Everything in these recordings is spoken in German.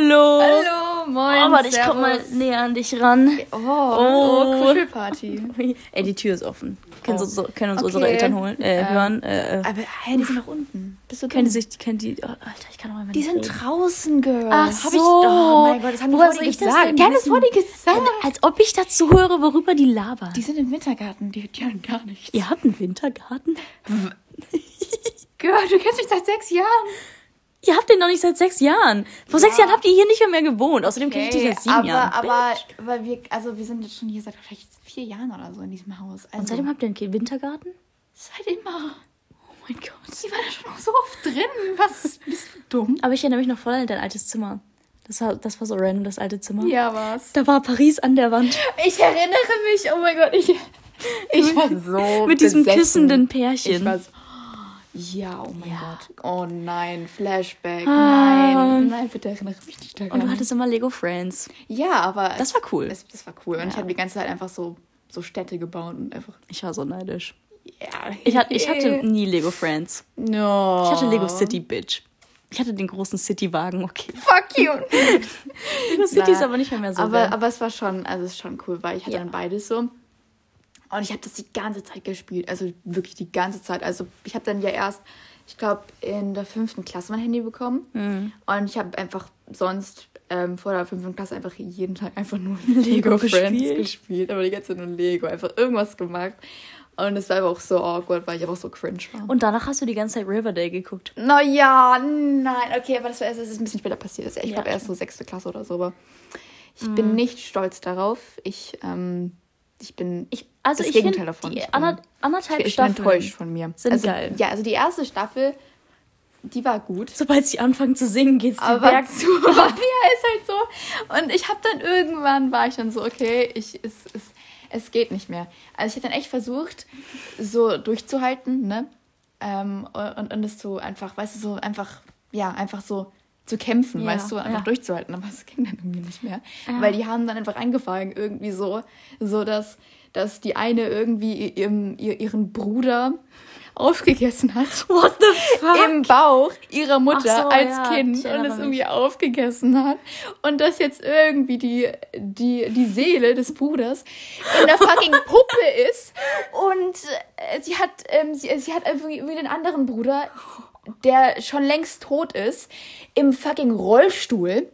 Hallo. Hallo, moin. Oh, warte, ich komm mal näher an dich ran. Oh, oh, Kuschelparty. Ey, die Tür ist offen. Können, Oh. so, können uns Okay. unsere Eltern holen, äh, Ähm, hören. Äh, äh. Aber hey, die sind noch unten. Bist du Können die sich, können die, oh, Alter, ich kann auch einfach Die sind reden. draußen, Girl. Ach Hab so. Ich, oh mein Gott, das haben die Woher soll ich das gesagt. denn Die haben das vor dir gesagt. Als ob ich dazu höre, worüber die labern. Die sind im Wintergarten, die, die haben gar nichts. Ihr habt einen Wintergarten? Girl, du kennst mich seit sechs Jahren. Ihr habt den noch nicht seit sechs Jahren. Vor sechs Jahren habt ihr hier nicht mehr, mehr gewohnt. Außerdem kenne ich dich seit sieben aber, Jahren. aber, aber wir, also wir sind jetzt schon hier seit vielleicht vier Jahren oder so in diesem Haus. Also, Und seitdem habt ihr einen Wintergarten? seit immer. Oh mein Gott. Die waren da schon so oft drin. Was? Bist du dumm? Aber ich erinnere mich noch voll an dein altes Zimmer. Das war, das war so random, das alte Zimmer. Ja, was? Da war Paris an der Wand. Ich erinnere mich, oh mein Gott, ich, ich war so Mit diesem besessen. kissenden Ich Pärchen. war so, ja, oh mein Ja. Gott. Oh nein, Flashback. Ah. Nein, nein, bitte erinnere mich nicht daran. Und du hattest immer Lego Friends. ja, aber Das war cool. Das, das war cool. Und ich habe die ganze Zeit einfach so, so Städte gebaut und einfach. Ich war so neidisch. Ja. Ich hatte, ich hatte nie Lego Friends. No. Ich hatte Lego City, Bitch. Ich hatte den großen City-Wagen, okay. Fuck you. Lego City ist aber nicht mehr, mehr so. aber, aber es war schon, also es ist schon cool, weil ich hatte Ja. dann beides so. Und ich habe das die ganze Zeit gespielt. Also wirklich die ganze Zeit. Also ich habe dann ja erst, ich glaube, in der fünften Klasse mein Handy bekommen. Mhm. Und ich habe einfach sonst ähm, vor der fünften Klasse einfach jeden Tag einfach nur Lego Friends gespielt. gespielt. Aber die ganze Zeit nur Lego. Einfach irgendwas gemacht. Und es war aber auch so awkward, weil ich einfach so cringe war. Und danach hast du die ganze Zeit Riverdale geguckt. Naja, nein. Okay, aber das, war erst, das ist ein bisschen später passiert. Das ist, ich Ja, glaube erst so sechste Klasse oder so. Aber ich bin nicht stolz darauf. Ich, ähm, ich bin Ich, also das ich Gegenteil davon. die Ich bin- ander, anderthalb ich bin enttäuscht von mir. sind also, geil. Ja, also die erste Staffel, die war gut. sobald sie anfangen zu singen, geht's den Aber Berg zu. ja, ist halt so. Und ich habe dann irgendwann, war ich dann so, okay, ich, es, es, es geht nicht mehr. Also ich habe dann echt versucht, so durchzuhalten, ne? Ähm, und, und es so einfach, weißt du, so einfach, ja, einfach so zu kämpfen, Ja, weißt du, einfach ja. durchzuhalten. Aber es ging dann irgendwie nicht mehr. Weil die haben dann einfach angefangen, irgendwie so, so dass, dass die eine irgendwie ihrem, ihr, ihren Bruder aufgegessen hat What the fuck? im Bauch ihrer Mutter so, als ja, Kind und es irgendwie aufgegessen hat und dass jetzt irgendwie die, die, die Seele des Bruders in der fucking Puppe ist und äh, sie hat, ähm, sie, sie hat irgendwie irgendwie den anderen Bruder, der schon längst tot ist, im fucking Rollstuhl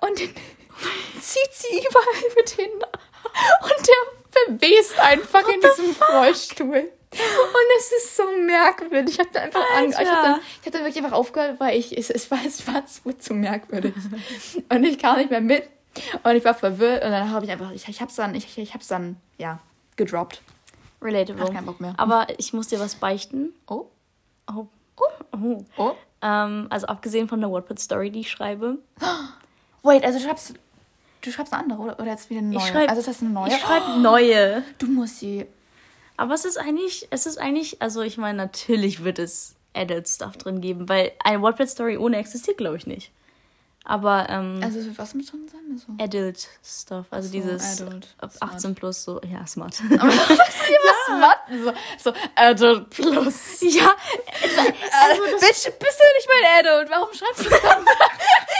und zieht sie überall mit hin und der verwest einfach in diesem Rollstuhl. Und es ist so merkwürdig. Ich habe da einfach Angst. Ich habe Alter. dann, ich hab dann wirklich einfach aufgehört, weil ich, es, es, war, es war zu, zu merkwürdig. Und ich kam nicht mehr mit. Und ich war verwirrt. Und dann habe ich einfach, ich, ich hab's dann, ich, ich hab's dann, ja, gedroppt. Relatable. Hab keinen Bock mehr. Aber ich muss dir was beichten. Oh, Oh. Oh. oh. Ähm, also abgesehen von der Wattpad-Story, die ich schreibe. Wait, also du schreibst, du schreibst eine andere oder, oder jetzt wieder eine neue? Ich schreib- also ist das eine neue? Ich schreibe neue. Du musst sie. Aber es ist eigentlich, es ist eigentlich, also ich meine, natürlich wird es Adult Stuff drin geben, weil eine Wattpad-Story ohne existiert, glaube ich nicht. Aber ähm, Also was muss drin sein? Also, Adult Stuff, also so, dieses adult, ab smart. 18 plus, so, ja, smart. was Matten? So, so Adult Plus. ja, Also das bist, bist du nicht mein Adult? Warum schreibst du das dann?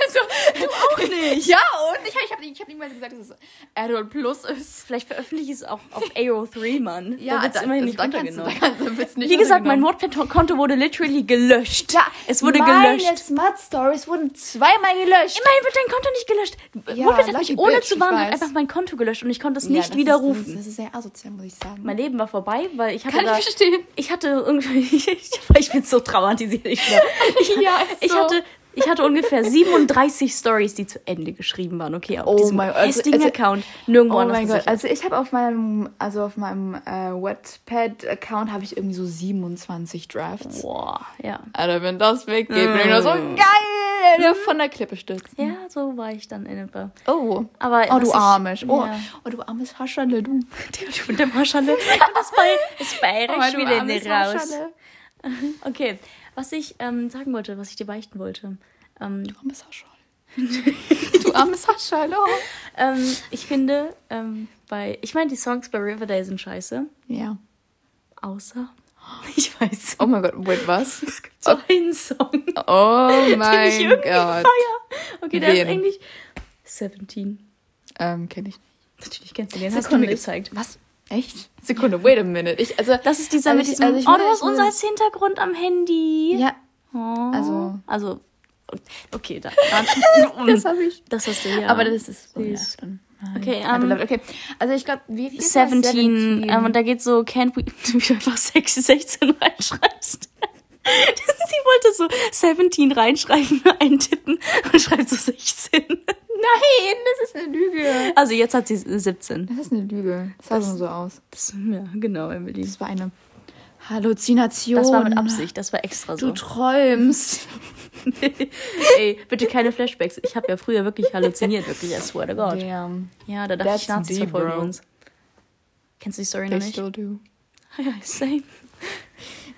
heißt so, du auch nicht. Ja, und ich, ich habe ich hab niemals gesagt, dass es Adult Plus ist. vielleicht veröffentliche ich es auch auf AO3, Mann. Ja, da wird es also- immerhin nicht dann kannst du- runtergenommen. kannst wird's nicht Wie gesagt, mein. Wattpad-Konto wurde literally gelöscht. Ja, es wurde meine gelöscht. Smart Stories wurden zweimal gelöscht. Immerhin wird dein Konto nicht gelöscht. Ja, Wattpad hat mich ohne bitch, zu ich warnen einfach mein Konto gelöscht und ich konnte es Ja, nicht widerrufen. Das, ist, das ist sehr asozial, muss ich sagen. mein Leben war vorbei, weil ich hatte Kann ich da, verstehen. ich hatte irgendwie, ich, ich bin so traumatisiert. Ich, ich, Ja, ich so. hatte, ich hatte ungefähr 37 Stories, die zu Ende geschrieben waren. Okay, auf Oh diesem mein- also- hässlichen also- Account nirgendwo Oh anders mein Gott, also ich habe auf meinem, also auf meinem äh, Wattpad-Account habe ich irgendwie so 27 Drafts. Boah, ja. Alter, wenn das weggeht, bin ich nur so Mm. geil, der von der Klippe stürzt. Ja, so war ich dann in etwa. Oh. Aber Oh, du armes. Oh, Ja. oh, du armes Hascherle, du. Mit dem Hascherle. Das, bei, das Bayerisch Oh, wieder raus. Hascherle. Okay, was ich ähm, sagen wollte, was ich dir beichten wollte. Ähm, Du armes Hascherle. du armes Hascherle. Oh. ähm, ich finde, ähm, bei, ich meine, die Songs bei Riverdale sind scheiße. Ja. Außer Ich weiß. Oh mein Gott, wait, was? So einen Song. Oh den ich mein Gott. feier. Okay, der Wen? ist eigentlich 17. Ähm, kenn ich nicht. Natürlich kennst du den. Hast du mir gezeigt. Was? Echt? Sekunde, wait a minute. Ich, also, Das ist dieser Also mit diesem. also ich oh, du hast ich will- uns als Hintergrund am Handy. ja, Oh. Also- Also. Okay, da. das habe ich. das hast du ja. Aber das ist oh, Süß. ja, dann. nein. Okay, I ähm, okay. Also ich glaube, wie viel 17. Ähm, und da geht so, can't we. Du einfach 6, 16 reinschreibst. Sie wollte so 17 reinschreiben, eintippen und schreibt so 16. Nein, das ist eine Lüge. Also jetzt hat sie 17. Das ist eine Lüge. Das sah schon so aus. Das, ja, genau, Emily. Das war eine Halluzination. Das war mit Absicht, das war extra Du so. träumst. Ey, bitte keine Flashbacks. Ich habe ja früher wirklich halluziniert, wirklich, I swear to God. Damn. Ja, da dachte ich, That's Nazis deep, verfolgen bro. uns. Kennst du die Story They noch nicht? still do. Ja, same.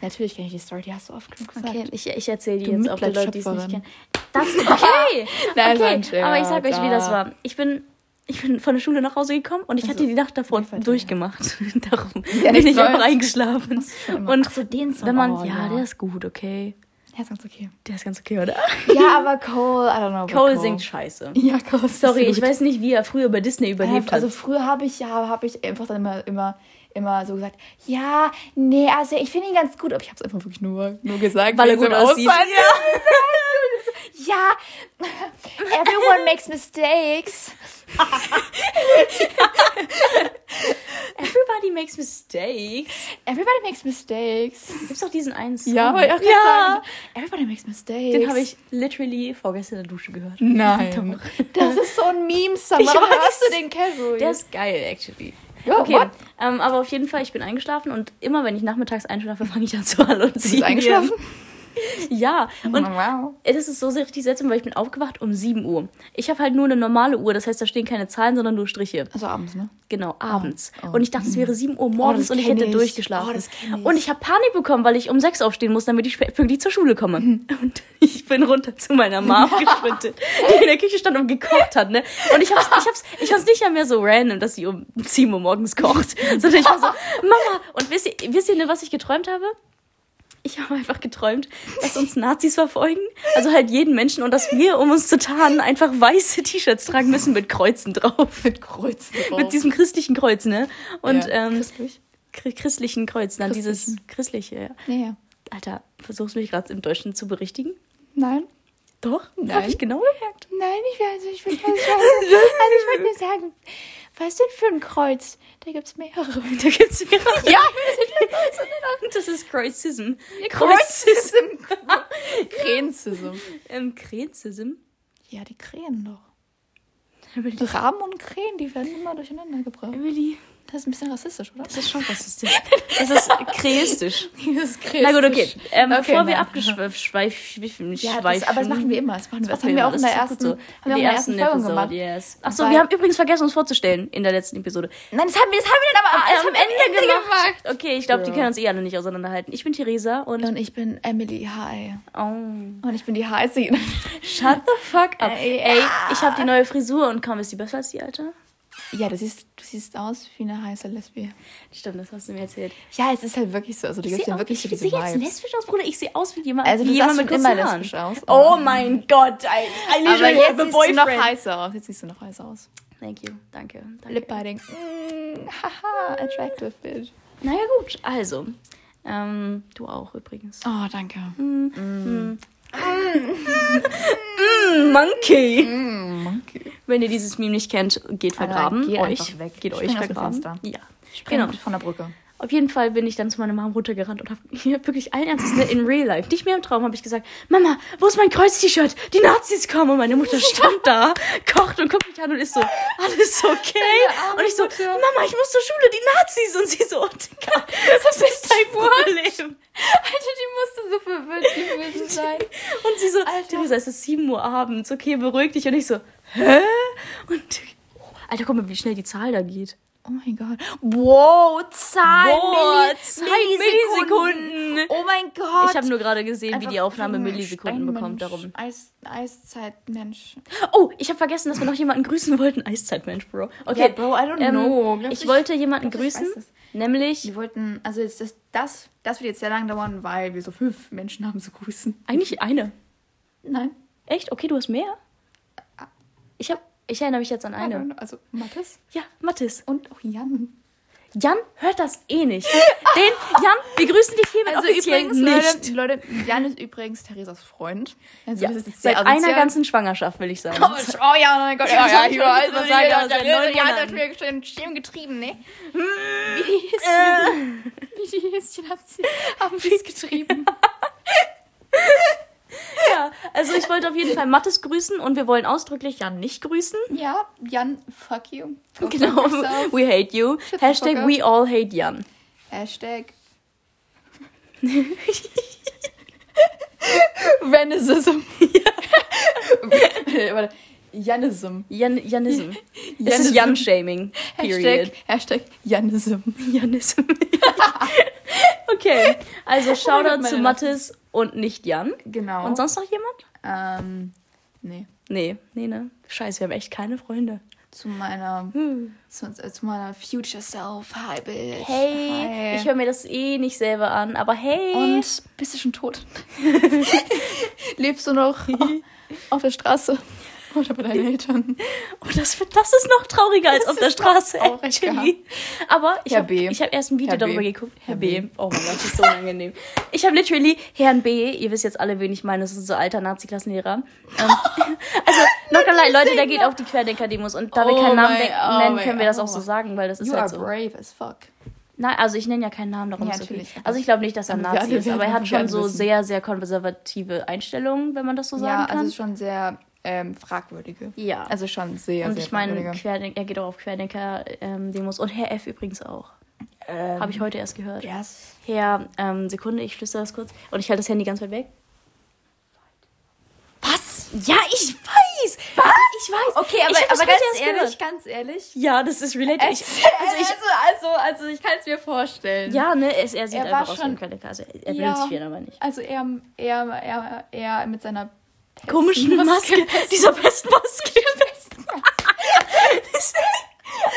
Natürlich kenne ich die Story, die hast du oft genug gesagt. Okay, ich, ich erzähle die Du jetzt auch den Leuten, die es nicht kennen. Das okay. Nein, okay. ein Aber ich sag euch, wie das war. Ich bin, ich bin von der Schule nach Hause gekommen und ich hatte die Nacht davor durchgemacht. Darum Ja, bin ich einfach Neues. eingeschlafen. Und Ach so, den Song. wenn man, Oh, ja, ja. der ist gut, okay. Ja, ist ganz okay. Der ist ganz okay, oder? Ja, aber Cole, I don't know. about Cole singt scheiße. Ja, Cole ist Sorry, ich weiß nicht, wie er früher bei Disney überlebt Äh, Also hat. früher habe ich ja, habe ich einfach dann immer, immer, immer so gesagt, ja, nee, also ich finde ihn ganz gut, aber ich habe es einfach wirklich nur, nur gesagt, Weil er gut aussieht. Aussehen. Ja, everyone makes mistakes. Everybody makes mistakes. Everybody makes mistakes. Gibt's doch diesen einen Song. Ja, aber ich auch ja. sagen, everybody makes mistakes. Den habe ich literally vorgestern in der Dusche gehört. Nein. Das ist so ein. Ich Warum hörst du den casual? Der ist geil, actually. Ja, okay, ähm, aber auf jeden Fall, ich bin eingeschlafen und immer wenn ich nachmittags einschlafe, fange ich an zu halluzinieren. Bist du eingeschlafen? Ja, und wow. das ist so sehr richtig seltsam, weil ich bin aufgewacht um 7 Uhr. Ich habe halt nur eine normale Uhr, das heißt, da stehen keine Zahlen, sondern nur Striche. Also abends, ne? Genau, abends. oh. Und ich dachte, es wäre 7 Uhr morgens das und ich hätte ich. durchgeschlafen. Oh, ich. Und ich habe Panik bekommen, weil ich um 6 aufstehen muss, damit ich pünktlich zur Schule komme. Mhm. Und ich bin runter zu meiner Mom gesprintet, die in der Küche stand und gekocht hat, ne? Und ich hab's, ich hab's, ich hab's nicht mehr so random, dass sie um 7 Uhr morgens kocht, sondern ich war so, Mama, und wisst ihr, wisst ihr, was ich geträumt habe? Ich habe einfach geträumt, dass uns Nazis verfolgen, also halt jeden Menschen und dass wir, um uns zu tarnen, einfach weiße T-Shirts tragen müssen mit Kreuzen drauf. Mit Kreuzen drauf. Mit diesem christlichen Kreuz, ne? Und ja, ähm, christlich. chri- christlichen Kreuz, dann dieses christliche. Ja. Ja, ja. Alter, versuchst du mich gerade im Deutschen zu berichtigen? Nein. Doch, Nein. habe ich genau gemerkt. Nein, ich weiß nicht, ich will also ich wollte nur sagen, was denn für ein Kreuz? Da gibt's mehrere. Da gibt's mehrere. Ja, Das ist Kreuzism. Kreuzism. Kränzism. Ähm, Krezism? Ja, die Krähen doch. Emily, Raben und Krähen, die werden immer durcheinander gebracht. Emily, Das ist ein bisschen rassistisch, oder? das ist schon rassistisch. Das ist kreistisch. Das ist Na gut, okay. Ähm, Okay, bevor wir abgeschweifen, Ja, das, aber das machen wir immer. Das, machen wir, das haben wir auch in der das ersten, gut haben wir in der ersten Folge gemacht. Yes. Achso, wir haben übrigens vergessen, uns vorzustellen in der letzten Episode. Nein, das haben wir, das haben wir dann aber das am haben wir Ende gemacht. Okay, ich glaube, die Ja. können uns eh alle nicht auseinanderhalten. Ich bin Theresa und. Und ich bin Emily Hi. Oh. Und ich bin die heiße. Shut the fuck up. Ey, Ey, ja. ich habe die neue Frisur und kaum ist die besser als die alte. Ja, du siehst, du siehst aus wie eine heiße Lesbe. Stimmt, das hast du mir erzählt. Ja, es ist halt wirklich so. Also, du Ich gibst ja wirklich so ich diese sehe jetzt lesbisch aus, Bruder. Ich sehe aus wie jemand, Also, wie jemand mit immer lesbisch aus. Oh mein Gott. I, I Aber literally jetzt have a siehst du noch boyfriend. heißer aus. Jetzt siehst du noch heißer aus. Thank you. Danke. danke. Lip biting. Mm, haha, attractive bitch. Naja, gut. Also. Ähm, du auch übrigens. Oh, danke. Mm, Monkey. Mm, monkey. Wenn ihr dieses Meme nicht kennt, geht Alter, vergraben. geh euch. weg. Geht Spring euch vergraben. Ja. Genau. Von der Brücke. Auf jeden Fall bin ich dann zu meiner Mom runtergerannt und habe wirklich allen Ernstes ne, in real life, nicht mehr im Traum, habe ich gesagt, Mama, wo ist mein Kreuz-T-Shirt? Die Nazis kommen. Und meine Mutter stand da, kocht und guckt mich an und ist so, alles okay? Und ich so, Mutter. Mama, ich muss zur Schule, die Nazis. Und sie so, oh, Digga, das ist dein Problem. Alter, die musste so verwirrt gewesen sein. Und sie so, Alter. Es ist 7 Uhr abends, okay, beruhig dich. Und ich so, hä? Und, oh, Alter, guck mal, wie schnell die Zahl da geht. Oh mein Gott. Wow, Milli Zeit, Millisekunden. Millisekunden. Oh mein Gott. Ich habe nur gerade gesehen, wie Einfach die Aufnahme Millisekunden bekommt. Darum. Eis, Eiszeitmensch. Oh, ich habe vergessen, dass wir noch jemanden grüßen wollten. Eiszeitmensch, Bro. Okay, Ja, Bro, I don't ähm, know. Glaub Ich ich- wollte jemanden glaub, grüßen, nämlich Wir wollten, also jetzt das, das, das wird jetzt sehr lang dauern, weil wir so fünf Menschen haben zu grüßen. eigentlich eine. Nein. Echt? Okay, du hast mehr? Ich habe, ich erinnere mich jetzt an eine. Also Mathis Ja, Mathis. und auch Jan. Jan hört das eh nicht. Den, Jan, wir grüßen dich hiermit Also offiziell übrigens, nicht. Leute, Leute, Jan ist übrigens Theresas Freund. Also Ja, das ist seit sehr einer asozial. ganzen Schwangerschaft, will ich sagen. Oh, oh ja, mein Gott, ja, ja, Ich weiß, also, sagen, also ja, neun Monaten. hat mir schön getrieben, ne? Wie die Häschen, wie die Häschen haben sie getrieben. Ja, also ich wollte auf jeden Fall Mathis grüßen und wir wollen ausdrücklich Jan nicht grüßen. Ja, Jan, fuck you. Go Genau, we hate you. the Hashtag we all hate Jan. Hashtag. Venism. Warte, Janism. Jan, Janism. Es Janism. ist Jan-Shaming. Hashtag, Hashtag Janism. Janism. okay, also Shoutout zu. Mathis und nicht Jan. Genau. Und sonst noch jemand? Ähm, nee. Nee, nee, ne? Scheiße, wir haben echt keine Freunde. Zu meiner, zu, zu meiner Future Self. Hi, Bitch. Hey, Hi. ich höre mir das eh nicht selber an, aber hey. Und bist du schon tot? Lebst du noch auf der Straße? Oder bei deinen Eltern? Oh, das, das ist noch trauriger als auf der Straße, actually. Aber ich habe B. hab erst ein Video Herr B. darüber geguckt. Herr, Herr B. B. Oh mein Gott, das ist so unangenehm. Ich habe literally Herrn B. Ihr wisst jetzt alle, wen ich meine. Das ist so alter Nazi-Klassenlehrer. Ähm, also, not gonna lie, Leute, der geht auf die Querdenker-Demos. Und da wir Oh keinen Namen de- oh nennen, können wir das auch oh. so sagen, weil das ist You halt are so. brave as fuck. Nein, also ich nenne ja keinen Namen, darum Ja, ist okay. natürlich. Also ich glaube nicht, dass er ein wir Nazi ist, aber er hat wir schon so wissen. sehr, sehr konservative Einstellungen, wenn man das so sagen Ja, kann. also schon sehr ähm, fragwürdige. Ja. Also schon sehr, Und sehr ich meine, er geht auch auf Querdenker-Demos. und Herr F übrigens auch. Ähm, Habe ich heute erst gehört. Yes. Herr, ähm, Sekunde, ich flüstere das kurz. Und ich halte das Handy ganz weit weg. Was? Ja, ich weiß! Was? Ich weiß. Okay, aber, aber ganz ehrlich, gehört. ganz ehrlich. Ja, das ist related. Es, Ich, also, ich, also, also, also ich kann es mir vorstellen. ja, ne, es, er sieht Er einfach aus wie ein schon- Querdenker. Also er, Ja. sich viel, aber nicht. Also er, er, er, er mit seiner Komischen Maske. Dieser Pestmaske.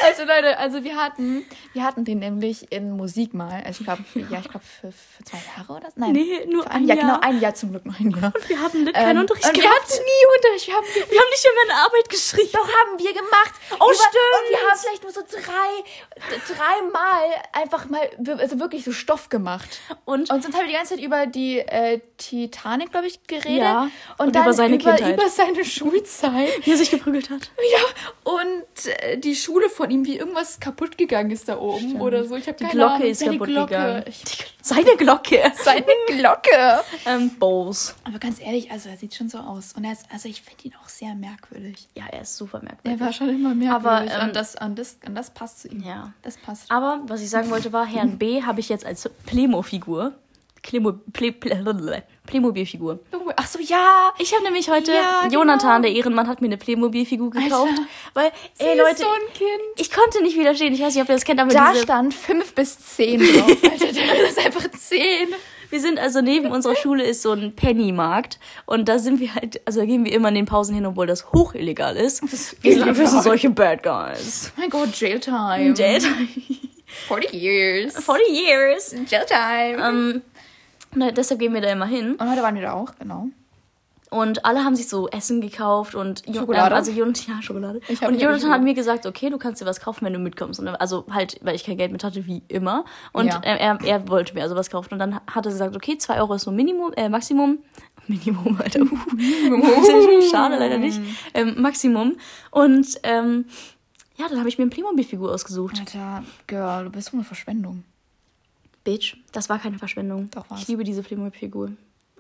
Also Leute, also wir hatten, wir hatten den nämlich in Musik mal. Also ich glaube, ja, ich glaube für, für zwei Jahre oder so. Nein, Nee, nur für ein Jahr. Jahr. Genau, ein Jahr zum Glück noch ein Jahr. Wir haben Lit keinen Ähm, Unterricht und wir gehabt. hatten nie Unterricht. Wir haben Wir haben nicht mehr eine Arbeit geschrieben. Doch, haben wir gemacht. Oh, Über- stimmt. Und wir haben vielleicht nur so drei, dreimal einfach mal, also wirklich so Stoff gemacht. Und, Und sonst haben wir die ganze Zeit über die äh, Titanic, glaube ich, geredet. Ja, Und, und dann über seine über, Kindheit. über seine Schulzeit. wie er sich geprügelt hat. Ja, und äh, die Schule von ihm, wie irgendwas kaputt gegangen ist da oben oder so. Ich habe Die keine Glocke Ahnung. ist Ja, die kaputt Glocke. gegangen. Ich, Die, seine Glocke. seine Glocke. ähm, Bowls. Aber ganz ehrlich, also er sieht schon so aus. Und er ist, also ich finde ihn auch sehr merkwürdig. Ja, er ist super Er merkwürdig. war schon immer merkwürdig. Aber, ähm, und, das, und, das, und das passt zu ihm. Ja. Das passt. Aber was ich sagen wollte war, Herrn B. habe ich jetzt als Playmo-Figur. Plemo, Ple, Ple, Playmobil-Figur. Ach so, ja. Ich habe nämlich heute, Ja, Jonathan, genau. der Ehrenmann, hat mir eine Playmobil-Figur gekauft. Alter. Weil, ey ist Leute, so ein Kind. ich konnte nicht widerstehen. Ich weiß nicht, ob ihr das kennt, aber Da diese, stand 5 bis 10 drauf. Alter, das ist einfach 10. wir sind also neben unserer Schule ist so ein Pennymarkt und da sind wir halt, also da gehen wir immer in den Pausen hin, obwohl das hoch illegal ist. wir, sind, wir sind solche Bad Guys. Oh mein Gott, Jailtime. Jail 40 years. 40 years. Jailtime. Ähm, na, deshalb gehen wir da immer hin. Und heute waren wir da auch, genau. Und alle haben sich so Essen gekauft und Schokolade? Ähm, also Jonathan, ja, Schokolade. Und Jonathan hat mir gesagt, okay, du kannst dir was kaufen, wenn du mitkommst. Und, also halt, weil ich kein Geld mit hatte, wie immer. Und Ja. äh, er, er wollte mir also was kaufen. Und dann hat er gesagt, okay, 2 Euro ist so Minimum, äh, Maximum. Minimum, Alter. Uh. Schade, leider nicht. Ähm, Maximum. Und ähm, ja, dann habe ich mir eine Playmobil-Figur ausgesucht. Alter, Girl, du bist so eine Verschwendung. Bitch, das war keine Verschwendung. Doch, war's. Ich liebe diese Playmobil-Figur.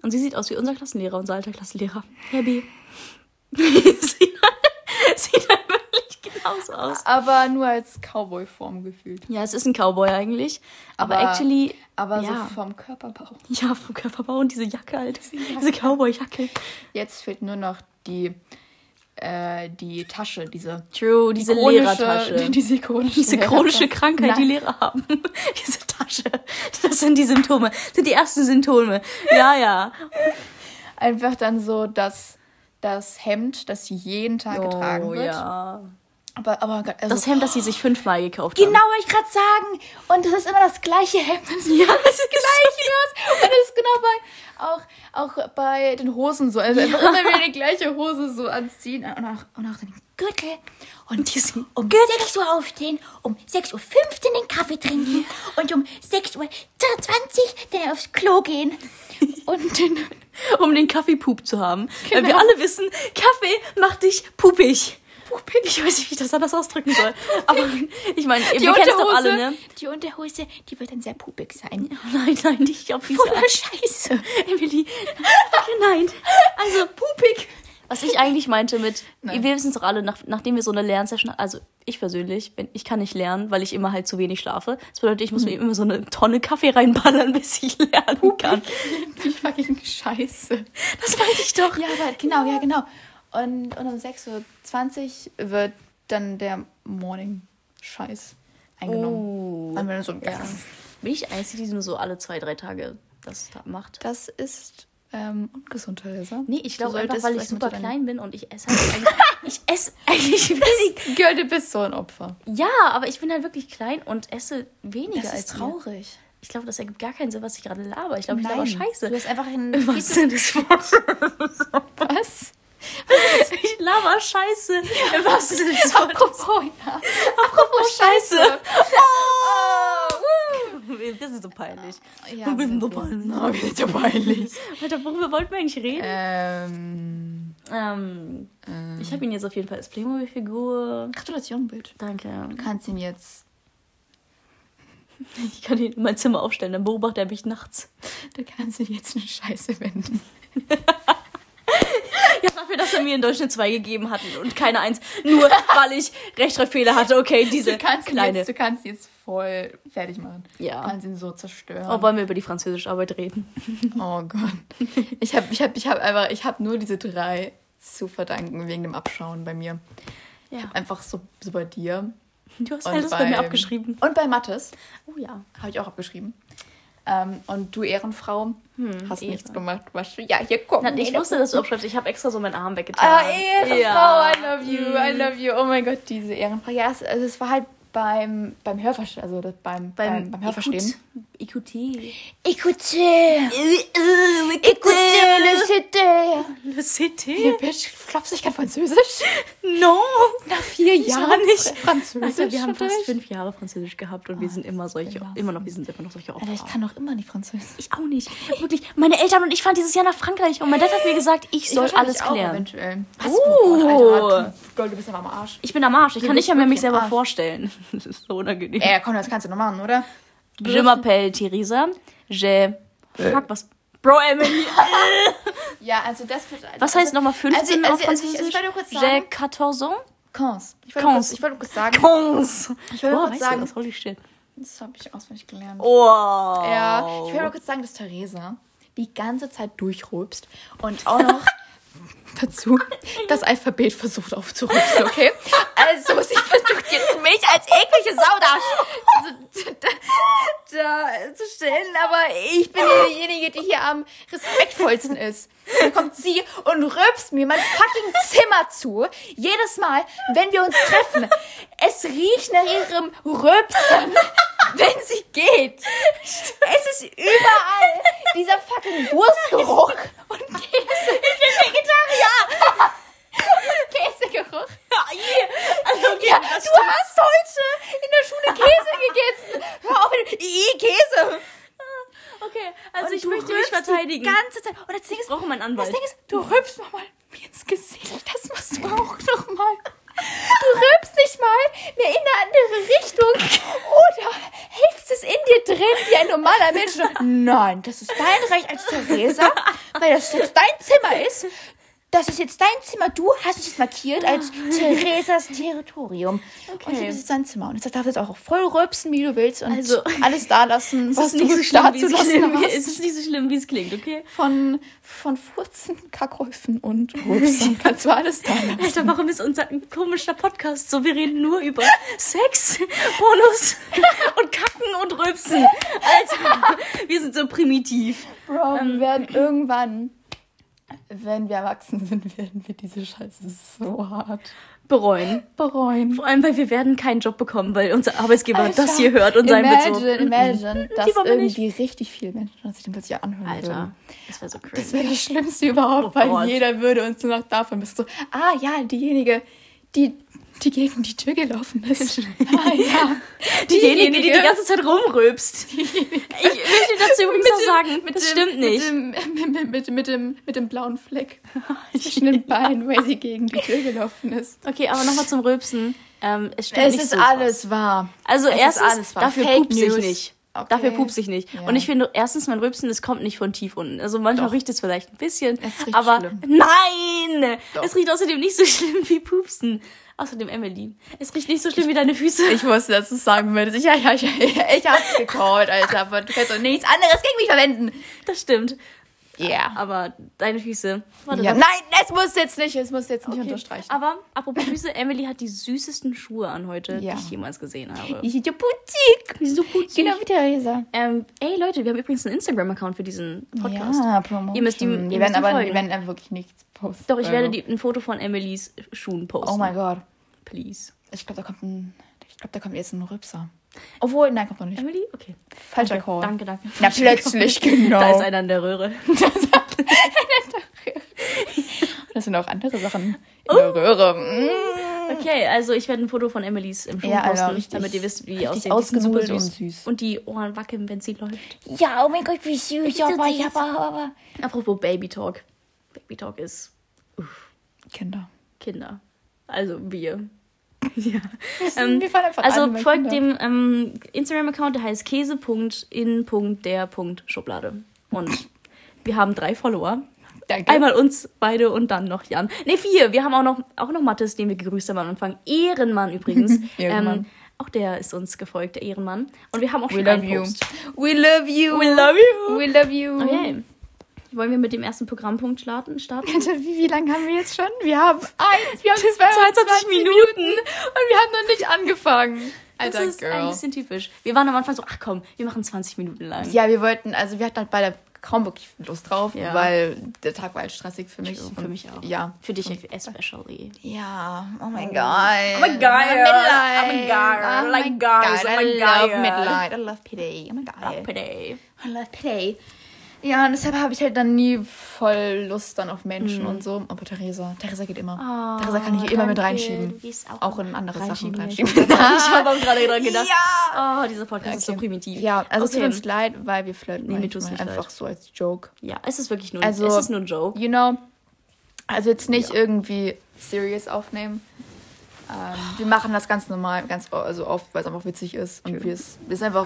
Und sie sieht aus wie unser Klassenlehrer, unser alter Klassenlehrer. Herr B. sieht, sieht halt wirklich genauso aus. Aber nur als Cowboy-Form gefühlt. Ja, es ist ein Cowboy eigentlich. Aber, Aber- actually, Aber Ja. so vom Körperbau. ja, vom Körperbau und diese Jacke halt. Diese Cowboy-Jacke. Jetzt fehlt nur noch die äh, die Tasche, diese True, diese chronische- Lehrertasche. Diese chronische, Diese chronische Krankheit, die Nein. Lehrer haben. Diese Tasche. Das sind die Symptome. Das sind die ersten Symptome. Ja, ja. Einfach dann so das, das Hemd, das sie jeden Tag getragen wird. Oh, ja. Aber, aber also, Das Hemd, das sie sich fünfmal gekauft haben. Genau, wollte ich gerade sagen. Und das ist immer das gleiche Hemd. Das ist ja, das gleiche. Das. Und das ist genau bei, auch, auch bei den Hosen so. Also einfach immer wieder die gleiche Hose so anziehen. Und auch, und auch den Gürtel. Und diesen Um 6 Uhr aufstehen, um 6.15 Uhr den Kaffee trinken und um 6.20 Uhr dann aufs Klo gehen. und den, um den Kaffeepup zu haben. Weil wir Genau. alle wissen, Kaffee macht dich pupig. Pupig? Ich weiß nicht, wie ich das anders ausdrücken soll. Aber ich meine, wir kennen es doch alle, ne? Die Unterhose, die wird dann sehr pupig sein. Nein, nein, nicht auf diese Voller Art. Scheiße. Emily. Nein. Also, pupig. Was ich eigentlich meinte mit, Nein. wir wissen es doch alle, nach, nachdem wir so eine Lernsession, also ich persönlich, wenn, ich kann nicht lernen, weil ich immer halt zu wenig schlafe. Das bedeutet, ich muss mir immer so eine Tonne Kaffee reinballern, bis ich lernen kann. wie fucking Scheiße. Das meine ich doch. Ja, aber genau, ja, genau. Und, und um 6.20 Uhr wird dann der Morning-Scheiß eingenommen. Oh. Dann so, Ja. Bin ich die Einzige, die nur so alle zwei, drei Tage das da macht? Das ist ähm, ungesund, Theresa. Nee, ich glaube einfach, weil ich super klein bin und ich esse halt eigentlich, ich esse eigentlich wenig. Girl, du bist so ein Opfer. Ja, aber ich bin halt wirklich klein und esse weniger Das als ist traurig. Ich glaube, das ergibt gar keinen Sinn, was ich gerade laber. Ich glaube, ich laber scheiße. Du hast einfach ein was das Wort? Was? Ich laber scheiße. Was ist das? Apropos, ja. Apropos Scheiße. Oh, Wir sind so peinlich. Ja, wir sind so peinlich. Wir sind so peinlich. Alter, worüber wollten wir eigentlich reden? Ähm, Ähm, ich habe ihn jetzt auf jeden Fall als Playmobil-Figur. Gratulation, Bild. Danke. Du kannst ihn jetzt, Ich kann ihn in mein Zimmer aufstellen, dann beobachtet er mich nachts. du kannst ihn jetzt eine Scheiße wenden. Ja, dafür, dass er mir in Durchschnitt zwei gegeben hat und keine eins. Nur weil ich Rechtschreibfehler hatte. Okay, diese Du kannst kleine. jetzt, du kannst jetzt voll fertig machen. Ja. Du kannst ihn so zerstören. Oh, wollen wir über die französische Arbeit reden? Oh Gott. Ich habe ich hab, ich hab einfach, ich habe nur diese drei zu verdanken wegen dem Abschauen bei mir. Ja. Einfach so, so bei dir. Du hast alles bei mir beim- abgeschrieben. Und bei Mathis Oh ja. habe ich auch abgeschrieben. Ähm, und du Ehrenfrau hast Ehre. nichts gemacht. Du, ja, hier komm. Na, ich wusste, dass du abschreibst. Ich habe extra so meinen Arm weggetan. Ah, Ehrenfrau, Ja. I love you, I love you. Oh mein Gott, diese Ehrenfrau. Ja, es, also es war halt beim, beim Hörverstehen, also das beim, beim, beim Hörverstehen. Écoutez. Écoutez, écoutez le CD. Hier, Bitch, glaubst du, ich kann Französisch? Non. Nach vier Jahren nicht. Französisch. Alter, wir haben fast fünf Jahre Französisch gehabt und wir sind immer solche, immer noch, wir sind immer noch solche Opfer. Alter, ich kann doch immer nicht Französisch. Ich auch nicht. Wirklich. Meine Eltern und ich fahren dieses Jahr nach Frankreich und mein Dad hat mir gesagt, ich soll wahrscheinlich alles auch klären. Eventuell. Was? Uh. Oh Gott, Alter. Gold, du bist aber am Arsch. Ich bin am Arsch. Ich Du kann nicht mehr mich selber Arsch. vorstellen. Das ist so unangenehm. Ey, komm, das kannst du noch machen, oder? Je m'appelle Theresa. Je. Fuck, was. Bro, Emily. Ja, also das wird. Was heißt nochmal 15 also, also, auf also, ich, Französisch? also ich wollte nur kurz sagen. 14 ans? Cons. Ich wollte Cons. kurz, ich wollte kurz sagen. Cons. Ich wollte oh, kurz sagen. du das? Holy shit. Das habe ich auswendig gelernt. Wow. Ja, ich nur kurz sagen, dass Theresa die ganze Zeit durchrülpst und auch noch dazu das Alphabet versucht aufzurülpsen, okay? Also sie versucht jetzt mich als eklige Sau da, also, da, da zu stellen, aber ich bin diejenige, die hier am respektvollsten ist. Dann kommt sie und rülpst mir mein fucking Zimmer zu. Jedes Mal, wenn wir uns treffen. Es riecht nach ihrem Rülpsen, wenn sie geht. Es ist überall dieser fucking Wurstgeruch und Käse. Ich bin Vegetarier. Käsegeruch. Also, okay, Ja, du hast heute in der Schule Käse gegessen. Hör auf, Ih, Käse. Okay, also Und ich möchte mich verteidigen. Die ganze Zeit. Und das Ding Ich ist, brauche meinen das Anwalt. Ding ist, du rülpst nochmal mir ins Gesicht. Das machst du auch nochmal. Du rülpst nicht mal mehr in eine andere Richtung. Oder hältst es in dir drin wie ein normaler Mensch. Nein, das ist dein Recht als Theresa, weil das jetzt dein Zimmer ist. Das ist jetzt dein Zimmer. Du hast es jetzt markiert als Theresas Territorium. Und hier ist jetzt dein Zimmer. Und jetzt darfst du jetzt auch voll rülpsen, wie du willst. Und Also- alles da lassen, was du nicht so schlimm, zu es lassen hast. Es ist nicht so schlimm, wie es klingt, okay? Von, von Furzen, Kackhäufen und Rülpsen kannst du alles da lassen. Alter, warum ist unser komischer Podcast so? Wir reden nur über Sex, Pornos und Kacken und Rülpsen. Alter, wir sind so primitiv. Bro, Ähm, wir werden irgendwann, wenn wir erwachsen sind, werden wir diese Scheiße so hart Bereuen. bereuen. Vor allem, weil wir werden keinen Job bekommen, weil unser Arbeitsgeber Alter, das hier hört und sein wird so. Imagine, dass wir nicht. irgendwie richtig viele Menschen sich dann plötzlich anhören Alter, würden. das wäre so crazy. Das wäre das Schlimmste überhaupt, Oh weil Gott. jeder würde uns nur noch davon bist so, ah ja, diejenige, die, die gegen die Tür gelaufen ist. ah ja, Diejenige, die die ganze Zeit rumrülpst. Ich möchte dazu übrigens noch sagen, das stimmt nicht. Mit dem, mit, mit, mit, dem, mit dem blauen Fleck zwischen den Beinen, weil sie gegen die Tür gelaufen ist. Okay, aber nochmal zum Rülpsen. Ähm, es stimmt Es ist so alles wahr. Also Es ist erstens, alles wahr. dafür Fake ich nicht. Okay. Dafür pupse ich nicht. Ja. Und ich finde, erstens, mein Rülpsen, das kommt nicht von tief unten. Also manchmal Doch. riecht es vielleicht ein bisschen, Es riecht aber schlimm. nein! Doch. Es riecht außerdem nicht so schlimm wie Pupsen. Außerdem, Emily, es riecht nicht so schlimm wie deine Füße. Ich wusste, dass du es sagen würdest. Ich, ja, ja, ja, ich hab's gecallt, Alter. Aber du kannst doch nichts anderes gegen mich verwenden. Das stimmt. Ja. Aber deine Füße. Warte, ja. Nein, es muss jetzt nicht, es muss jetzt nicht Okay. unterstreichen. Aber apropos Füße, Emily hat die süßesten Schuhe an heute, Ja. die ich jemals gesehen habe. Die sind ja putzig. Die sind so putzig. Genau wie Theresa. Ähm, ey Leute, wir haben übrigens einen Instagram-Account für diesen Podcast. Ja, Promotion. Ihr müsst ihm- ihr wir werden aber wir werden aber wirklich nichts posten. Doch, ich werde Also. die, ein Foto von Emilys Schuhen posten. Oh mein Gott. Please. Ich glaube, da kommt ein. Ich glaube, da kommt jetzt ein Rübser. Obwohl, nein, kommt noch nicht. Emily? Okay. Falscher Call. Danke, danke. Na, plötzlich, genau. Da ist einer in der Röhre. Das sind auch andere Sachen in der Röhre. Mm. Okay, also ich werde ein Foto von Emilys im Schuh Ja, posten, richtig- damit ihr wisst, wie die aussehen. Süß. und süß. Und die Ohren wackeln, wenn sie läuft. Ja, oh mein Gott, wie süß. so Aber, ja, aber, aber. Apropos Baby Talk. Baby Talk ist Kinder. Kinder. Also wir. ja. Ähm, wir fahren einfach also an, folgt Kinder- dem ähm, Instagram-Account, der heißt käse.in.der.schublade. Und wir haben drei Follower. Danke. Einmal uns beide und dann noch Jan. Ne, vier. Wir haben auch noch, auch noch Mathis, den wir gegrüßt haben am Anfang. Ehrenmann übrigens. Ehrenmann. Ähm, auch der ist uns gefolgt, der Ehrenmann. Und wir haben auch We schon love einen you. Post. We love you. We love you. We love you. Okay. Wollen wir mit dem ersten Programmpunkt starten? wie, wie lange haben wir jetzt schon? Wir haben eins, wir haben 22 22 Minuten. Minuten und wir haben noch nicht angefangen. Das Alter, ist ein Girl. bisschen typisch. Wir waren am Anfang so, ach komm, wir machen 20 Minuten lang. Ja, wir wollten, also wir hatten halt beide kaum wirklich Lust drauf, Ja. weil der Tag war halt stressig für mich. Für und- mich auch. Ja. Für dich especially. Ja, oh mein Oh. Gott. Oh my God. Mitleid. Oh my God. Oh. Oh my I love God. Mitleid. I love pity. Oh my God. Pity. I love pity. Ja, und deshalb habe ich halt dann nie voll Lust dann auf Menschen und so. Aber Theresa, Theresa geht immer. Oh, Theresa kann ich immer mit reinschieben. Auch, Auch in andere Sachen reinschieben. reinschieben. ich habe auch gerade dran gedacht. Ja. Oh, dieser Podcast ist so Okay. primitiv. Ja, also es tut Okay. uns leid, weil wir flirten Nee, manchmal nicht einfach leid. so als Joke. Ja, es ist wirklich nur, Also- es ist nur ein Joke. You know, also jetzt nicht irgendwie serious aufnehmen. Ähm, wir machen das ganz normal, ganz also oft, weil es einfach witzig ist und wir es ist einfach,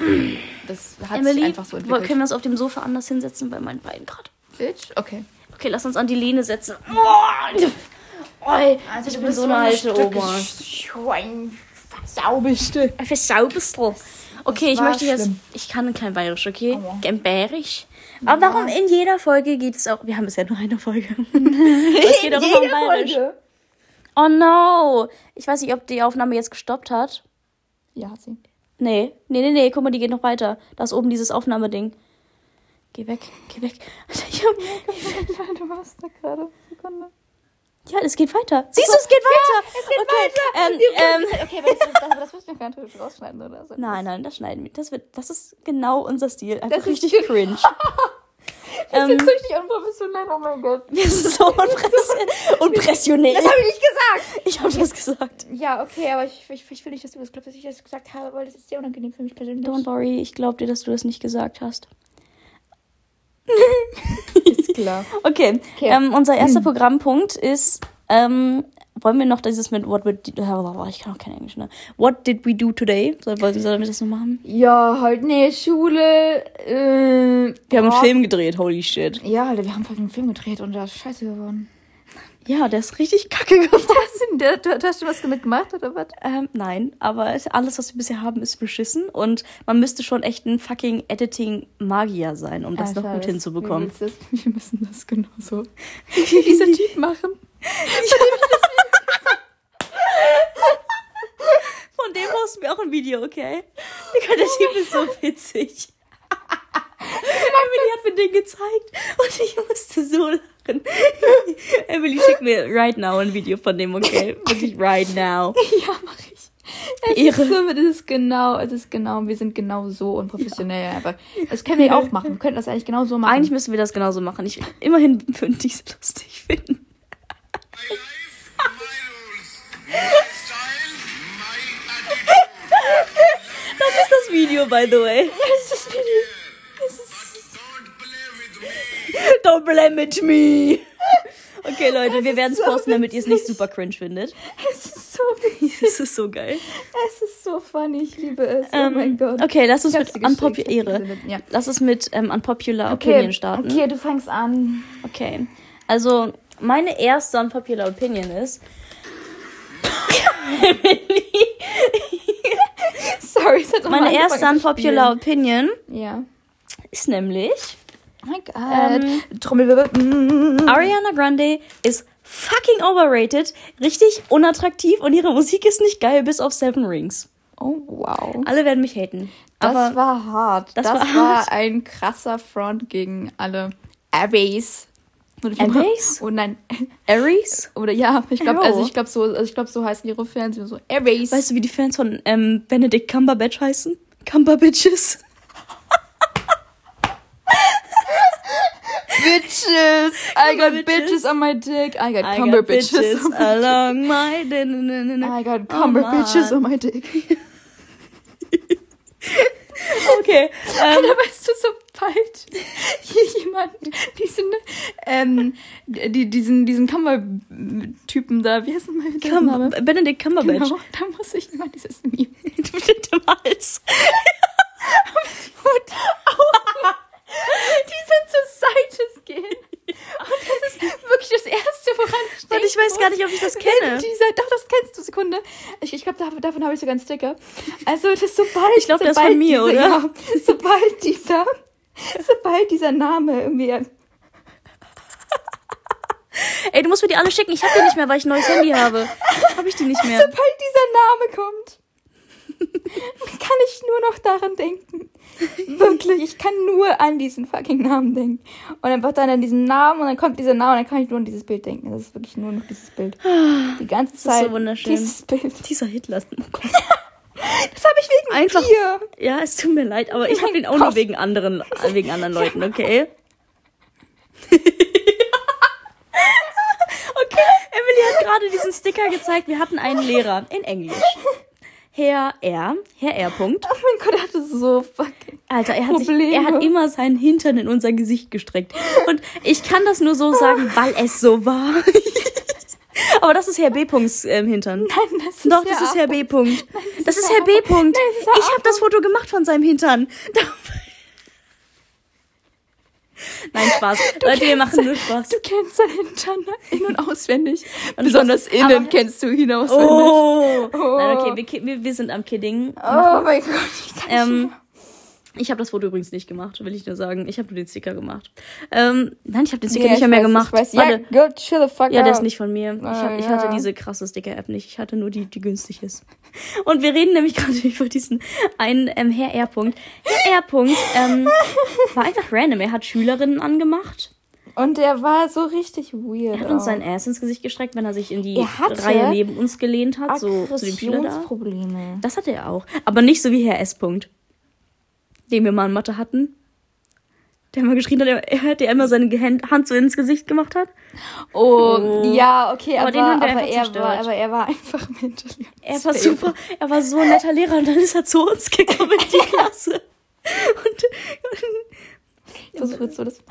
das hat sich Emily, einfach so entwickelt. können wir uns auf dem Sofa anders hinsetzen bei meinen Beinen gerade? Bitch, okay. Okay, lass uns an die Lehne setzen. Oh, Oi, Also ich bin so eine alte Oma. Schwein, Saubeste. Versauberstel. Okay, ich möchte jetzt. schlimm. Ich kann kein Bayerisch, okay? Aua. Kein Bayerisch. Aber warum in jeder Folge geht es auch. Wir haben bisher nur eine Folge. es geht auch immer um Bayerisch. Oh no! Ich weiß nicht, ob die Aufnahme jetzt gestoppt hat. Ja, hat sie. Nee, nee, nee, nee, guck mal, die geht noch weiter. Da ist oben dieses Aufnahmeding. Geh weg, geh weg. Ich hab- du warst da gerade. Sekunde. Ja, es geht weiter. Siehst du, es geht weiter. Es geht okay. weiter. Ähm, ähm, Okay, aber das, das, das müssen wir gar nicht rausschneiden, oder? So. nein, nein, das schneiden wir. Das, wird, das ist genau unser Stil. Einfach Das ist- richtig cringe. Das ist ähm, jetzt richtig unprofessionell, oh mein Gott. wir sind so unpressionell. Das habe ich nicht gesagt. Ich habe das gesagt. Ja, okay, aber ich, ich, ich will nicht, dass du das glaubst, dass ich das gesagt habe, weil das ist sehr unangenehm für mich persönlich. Don't worry, ich glaube dir, dass du das nicht gesagt hast. ist klar. Okay, Okay. Ähm, unser erster Programmpunkt ist, ähm, wollen wir noch dieses mit What we ich kann auch kein Englisch, ne? What did we do today? Sollen wir das noch machen? Ja, halt, nee, Schule. Äh, Wir haben einen Film gedreht, holy shit. Ja, Alter, wir haben voll einen Film gedreht und da ist scheiße geworden. Ja, der ist richtig kacke geworden. Hast du, du, du hast schon was damit gemacht, oder was? Ähm, nein, aber es- alles, was wir bisher haben, ist beschissen und man müsste schon echt ein fucking Editing-Magier sein, um das noch Alter, gut das- hinzubekommen. Wir, müssen das, wir das genauso wie dieser Typ machen. Von dem posten wir auch ein Video, okay? Digga, der Typ ist so witzig. Emily hat mir den gezeigt und ich musste so lachen. Emily schickt mir right now ein Video von dem, okay? Wirklich right now. Ja, mach ich. Es Ehre. ist, so, das ist genau, es ist genau, wir sind genau so unprofessionell einfach. Das können wir auch machen. Wir könnten das eigentlich genau so machen. Eigentlich müssen wir das genauso machen. Ich, immerhin würde ich es lustig finden. Das ist das Video, by the way. das ist das Video. Don't blame it me. Okay, Leute, wir werden es so posten, damit ihr es nicht super cringe findet. Es ist so witzig. Das ist so geil. Es ist so funny. Ich liebe es. Ähm, oh mein Gott. Okay, lass uns mit mit- ja. Lass uns mit ähm, Unpopular Okay, Opinion starten. okay, du fängst an. Okay. Also, meine erste Unpopular Opinion ist. Sorry, es hat Meine erste Unpopular Opinion. Ja. ist nämlich. Oh mein Gott. Ähm, Trommelwirbel. Mm. Ariana Grande ist fucking overrated, richtig unattraktiv und ihre Musik ist nicht geil, bis auf Seven Rings. Oh, wow. Alle werden mich haten. Das aber war hart. das Das, war war, hart. ein krasser Front gegen alle Airways. Airways? Oh nein. Aries? Oder ja, ich glaube, also ich glaube so, also ich glaube so heißen ihre Fans so Airways. Weißt du, wie die Fans von ähm, Benedict Cumberbatch heißen? Cumberbitches. Bitches. I got bitches on my dick. I got I cumber got bitches. on my along my... I got cumber Oh, bitches Mann. on my dick. Okay. Ähm, Oder weißt du, sobald hier jemand diesen, ähm, die, diesen, diesen Cumber-Typen da, wie heißt denn mal der Name? Benedict Cumberbatch. Genau, da muss ich immer dieses Meme. Du bist im Hals. Diese zur Seite gehen. Und das ist wirklich das Erste, woran ich denke. Und ich weiß gar nicht, ob ich das kenne. Dieser, doch, das kennst du, Sekunde. Ich, ich glaube, davon, habe ich sogar einen Sticker. Also, das sobald. Ich glaub, der ist von mir, dieser, oder? Ja, sobald dieser, sobald dieser Name irgendwie. Ey, du musst mir die alle schicken. Ich hab die nicht mehr, weil ich ein neues Handy habe. Hab ich die nicht mehr. Sobald dieser Name kommt, kann ich nur noch daran denken. Wirklich, ich kann nur an diesen fucking Namen denken. Und einfach dann an diesen Namen und dann kommt dieser Name und dann kann ich nur an dieses Bild denken. Das ist wirklich nur noch dieses Bild. Die ganze ist Zeit. so wunderschön. Dieses Bild. Dieser Hitler. Oh Gott. Das habe ich wegen Einfach- dir. Ja, es tut mir leid, aber ich Mein hab den auch nur wegen anderen, wegen anderen Leuten, okay? okay, Emily hat gerade diesen Sticker gezeigt. Wir hatten einen Lehrer in Englisch. Herr R. Herr R. Punkt. Oh mein Gott, er hatte so fucking. Alter, er hat, sich, er hat immer seinen Hintern in unser Gesicht gestreckt. Und ich kann das nur so sagen, weil es so war. Aber das ist Herr B. Punkts ähm, Hintern. Nein, das ist Doch, das ist Herr. B. Punkt. Das ist Herr B. Punkt. Ich habe das Foto gemacht von seinem Hintern. Nein, Spaß. Leute, wir machen nur Spaß. Du kennst seinen Hintern in- und auswendig. Besonders was- innen aber- kennst du ihn auswendig. Oh. Oh. Nein, okay, wir, ki- wir, wir sind am Kidding. Oh mein Gott, ich kann nicht Ähm, mehr. Ich habe das Foto übrigens nicht gemacht, will ich nur sagen. Ich habe nur den Sticker gemacht. Ähm, nein, ich habe den Sticker Ja, nicht ich mehr weiß, gemacht. Ich weiß. Ja, girl, chill the fuck Ja, der ist nicht von mir. Ich, Ah, hab, ich ja. hatte diese krasse Sticker-App nicht. Ich hatte nur die, die günstig ist. Und wir reden nämlich gerade über diesen einen ähm, Herr R. Punkt. Herr R. Punkt ähm, war einfach random. Er hat Schülerinnen angemacht. Und der war so richtig weird. Er hat uns sein Ass ins Gesicht gestreckt, wenn er sich in die Er Reihe neben uns gelehnt hat. So zu dem Schüler da. Das hatte er auch. Aber nicht so wie Herr S. Punkt. Den wir mal in Mathe hatten. Der immer geschrien hat, er, er- der immer seine Hand so ins Gesicht gemacht hat. Oh, Oh. ja, okay, Aber aber, den haben wir aber, einfach er zerstört. war, aber er war einfach mental. Er war super, er war so ein netter Lehrer und dann ist er zu uns gekommen in die Klasse. Und, Versuch jetzt so das.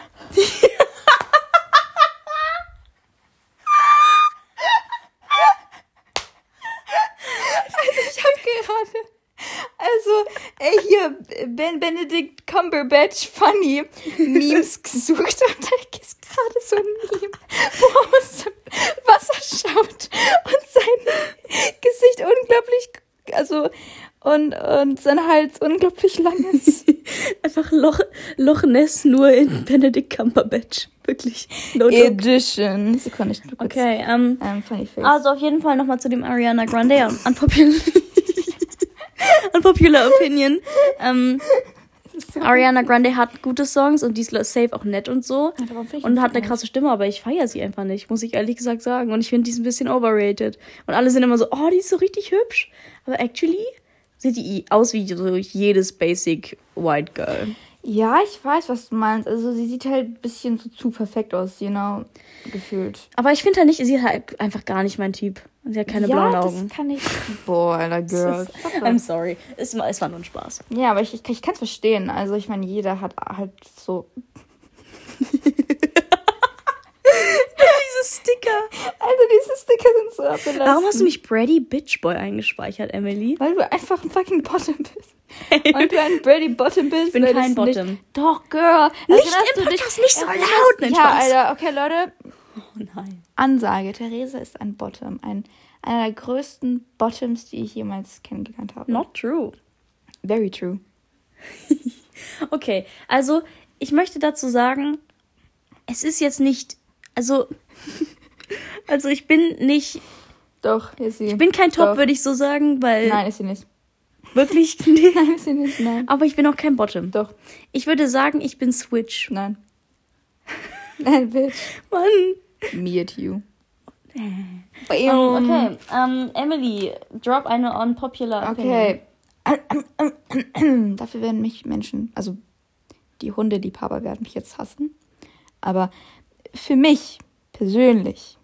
ey, hier, ben Benedict Cumberbatch Funny Memes gesucht und da ist gerade so ein Meme, wo er aus dem Wasser schaut und sein Gesicht unglaublich, also, und, und sein Hals unglaublich lang ist. Einfach Loch, Loch Ness nur in Benedict Cumberbatch. Wirklich. No Edition. Sekunde, ich. Okay, ähm, ähm um, um, Also auf jeden Fall nochmal zu dem Ariana Grande und Unpopular. unpopular Opinion. Ähm, Ariana Grande hat gute Songs und die ist safe auch nett und so. Und hat eine krasse Stimme, aber ich feiere sie einfach nicht, muss ich ehrlich gesagt sagen. Und ich finde, die ist ein bisschen overrated. Und alle sind immer so, oh, die ist so richtig hübsch. Aber actually sieht die aus wie so jedes basic white girl. Ja, ich weiß, was du meinst. Also sie sieht halt ein bisschen so zu perfekt aus, know, gefühlt. Aber ich finde halt nicht, sie hat halt einfach gar nicht mein Typ. Und sie hat keine blauen ja, Augen. das kann ich. Boah, Alter, Girl. I'm sorry. Es war, es war nur ein Spaß. Ja, aber ich, ich, ich kann es verstehen. Also ich meine, jeder hat halt so. Diese Sticker. Also diese Sticker sind so abgelassen. Warum hast du mich Brady Bitchboy eingespeichert, Emily? Weil du einfach ein fucking Bottom bist. Und du ein Brady Bottom bist. Ich bin kein Bottom. Nicht, doch, Girl. Nicht Erinnerst im du dich- Podcast, nicht so laut. Nein, Ja, Spaß. Alter. Okay, Leute. Oh nein. Ansage. Theresa ist ein Bottom. Ein, einer der größten Bottoms, die ich jemals kennengelernt habe. Not true. Very true. Okay, also ich möchte dazu sagen, es ist jetzt nicht, also, also ich bin nicht, Doch, ist sie. ich bin kein Top, Doch. würde ich so sagen, weil Nein, ist sie nicht. wirklich, nee. Nein, ist sie nicht. Nein. aber ich bin auch kein Bottom. Doch. Ich würde sagen, ich bin Switch. Nein. Nein, bitch. Mann. Me at you. Bam. okay, ähm, Emily, drop eine unpopular opinion. Okay. Dafür werden mich Menschen, also die Hundeliebhaber werden mich jetzt hassen. Aber für mich persönlich,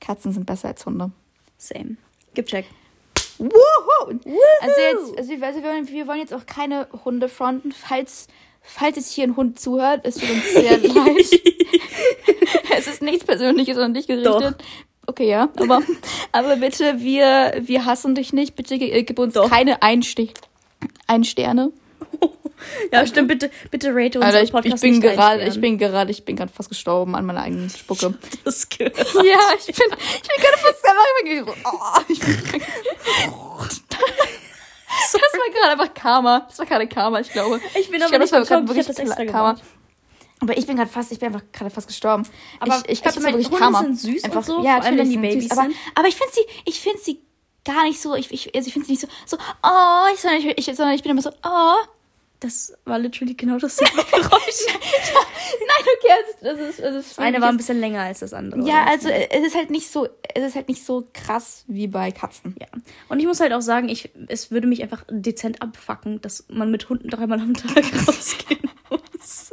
Katzen sind besser als Hunde. Same. Gib check. Woohoo! Also jetzt, also wir, also wir, wollen, wir wollen jetzt auch keine Hunde fronten. Falls, falls jetzt hier ein Hund zuhört, es tut uns sehr leid. es ist nichts Persönliches an dich gerichtet. Okay, ja, aber, aber bitte, wir, wir hassen dich nicht. Bitte ge- gib uns Doch. keine Einstich, ein Sterne. Ja, stimmt, bitte, bitte rate unseren Alter, ich, ich Podcast bin nicht gerade, ich bin gerade, ich bin gerade fast gestorben an meiner eigenen Spucke. Das gehört. ja, ich bin, ich bin gerade fast einfach oh, ich bin Das war gerade einfach Karma. Das war gerade Karma, ich glaube. Ich bin ich aber glaube, nicht das war gerade ich wirklich hab das extra Karma. gemacht. Aber ich bin gerade fast, ich bin einfach gerade fast gestorben. Aber ich, ich glaube, das war wirklich Hunde Karma. sind süß und einfach, so, ja, vor allem, wenn die Babys süß, aber, aber ich finde sie, ich finde sie gar nicht so, ich, ich, also ich finde sie nicht so, so, oh, ich, sondern, ich, ich, sondern ich bin immer so, oh. Das war literally genau das Geräusch. Nein, okay, das ist, das ist, das ist Das eine war ein bisschen länger als das andere. Ja, oder? also äh, es ist halt nicht so, es ist halt nicht so krass wie bei Katzen. Ja. Und ich muss halt auch sagen, ich, es würde mich einfach dezent abfacken, dass man mit Hunden dreimal am Tag rausgehen muss.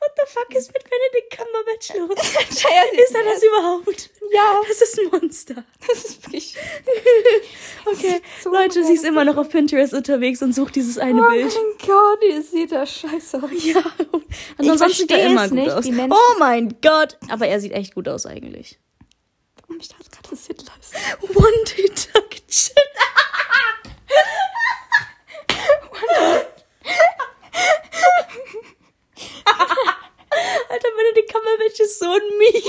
What the fuck ist mit Benedict Cumberbatch los? Ist er das überhaupt? Ja. Das ist ein Monster. Das ist wirklich. Okay, so Leute, sie ist immer noch auf Pinterest unterwegs und sucht dieses eine Oh Bild. mein Gott, ihr seht da scheiße aus. Ja, ansonsten sieht er immer gut nicht, aus. Oh mein Gott. Aber er sieht echt gut aus eigentlich. Oh, ich dachte gerade, das Hitler ist. One Deduction. Cumberbatch ist so ein Meme.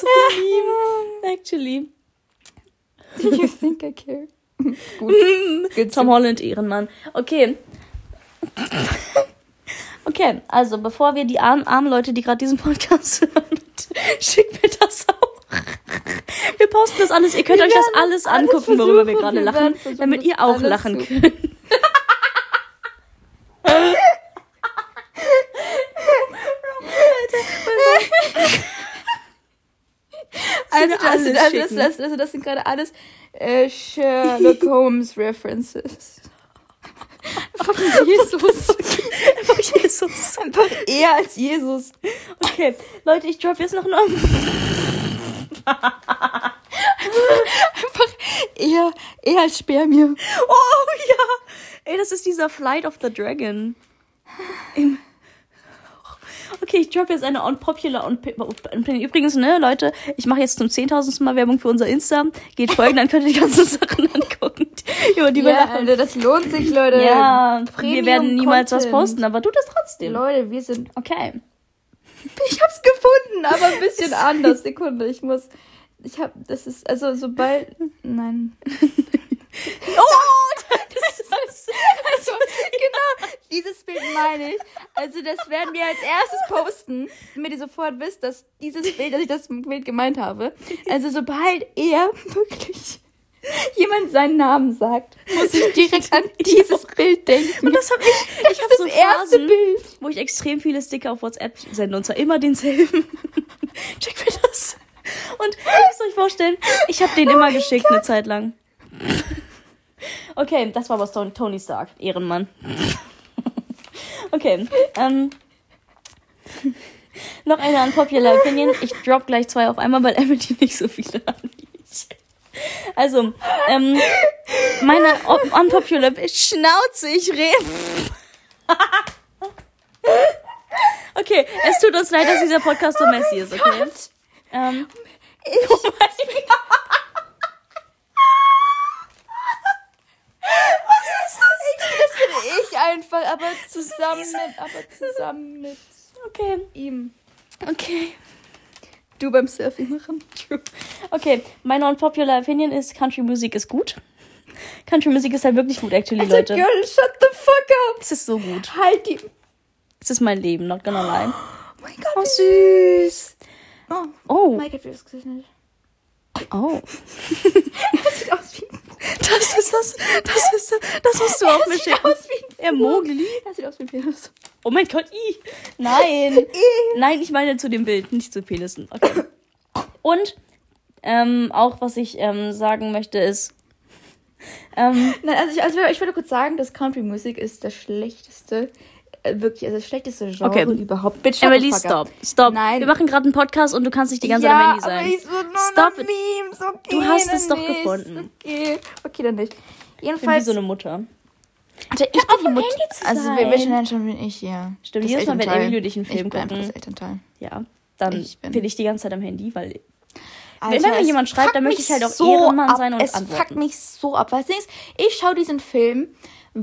so Meme. Actually. You think I care? Gut. Good Tom Holland, Ehrenmann. Okay. Okay, also bevor wir die armen, armen Leute, die gerade diesen Podcast hören, schickt mir das auch. Wir posten das alles. Ihr könnt Wir euch das alles das alles angucken, worüber wir gerade lachen, damit ihr auch lachen könnt. Also, mir das, das, das, schicken. das, also das sind gerade alles äh, Sherlock Holmes References. Fucking Jesus. Einfach Jesus. Einfach eher als Jesus. Okay, Leute, ich drop jetzt noch einen. Einfach eher, eher als Spermie. Oh ja! Ey, das ist dieser Flight of the Dragon. Im Okay, ich droppe jetzt eine unpopular und übrigens, ne, Leute, ich mache jetzt zum 10.000. Mal Werbung für unser Insta. Geht folgen, dann könnt ihr die ganzen Sachen angucken, über die wir Ja, lachen. Alter, das lohnt sich, Leute. Ja, wir Premium werden niemals was Content. posten, aber tu das trotzdem. Leute, wir sind. Okay. Ich hab's gefunden, aber ein bisschen anders. Sekunde, ich muss. Ich hab. Das ist. Also, sobald. Nein. Oh, das ist Also, genau, dieses Bild meine ich. Also, das werden wir als erstes posten, damit ihr sofort wisst, dass dieses Bild, dass ich das Bild gemeint habe. Also, sobald er wirklich jemand seinen Namen sagt, muss ich direkt an dieses Bild denken. Und das habe ich. Das ich hab ist so das erste Phasen, Bild. wo ich extrem viele Sticker auf WhatsApp sende und zwar immer denselben. Check mir das. Und ihr müsst euch vorstellen, ich habe den immer geschickt eine Zeit lang. Okay, das war was Tony- Stark, Ehrenmann. Okay, ähm, noch eine unpopular Opinion. Ich drop gleich zwei auf einmal, weil Emily nicht so viele hat wie ich. Also, ähm, meine unpopular Schnauze, ich rede. okay, es tut uns leid, dass dieser Podcast so messy ist, okay? Ähm, oh mein Gott. Das bin ich einfach, aber zusammen mit, aber zusammen mit Okay, ihm. okay. Du beim Surfing machen. Okay, meine unpopular Opinion ist, Country Musik ist gut. Country Musik ist halt wirklich gut, actually, Also, Leute. Girl, shut the fuck up. Es ist so gut. Halt die. Es ist mein Leben, not gonna lie. Oh mein Gott, wie süß. Oh, Oh, das Gesicht nicht. oh. Das sieht aus wie ein Das ist das, das ist, das musst du auch mir sieht schicken. aus wie ein Er Mogli. Das sieht aus wie ein Penis. Oh mein Gott, i. Nein. Nein, ich meine zu dem Bild, nicht zu Penissen. Okay. Und ähm, auch was ich ähm, sagen möchte ist, ähm, Nein, also ich, also ich würde kurz sagen, dass Country Musik ist das schlechteste, wirklich, also das schlechteste Genre Okay. überhaupt. Shut Emily, stop, stop. Nein. Wir machen gerade einen Podcast und du kannst nicht die ganze ja, Zeit am Handy sein. aber ich so Stop. Memes, okay, Du hast es doch nicht. gefunden. Okay, okay, dann nicht. Ich bin wie Jedenfalls, so eine Mutter. also ich bin die Mutter. Also wer welchen Eltern bin ich hier? Stimmt, Das jedes Mal, wenn. Emily und ich einen Film gucken. das Elternteil. Ja, dann Ich bin- bin ich die ganze Zeit am Handy, weil Alter, wenn mir es jemand schreibt, dann möchte ich halt auch so Ehrenmann sein und es antworten. fuckt mich so ab. Ding ist, ich schaue diesen Film,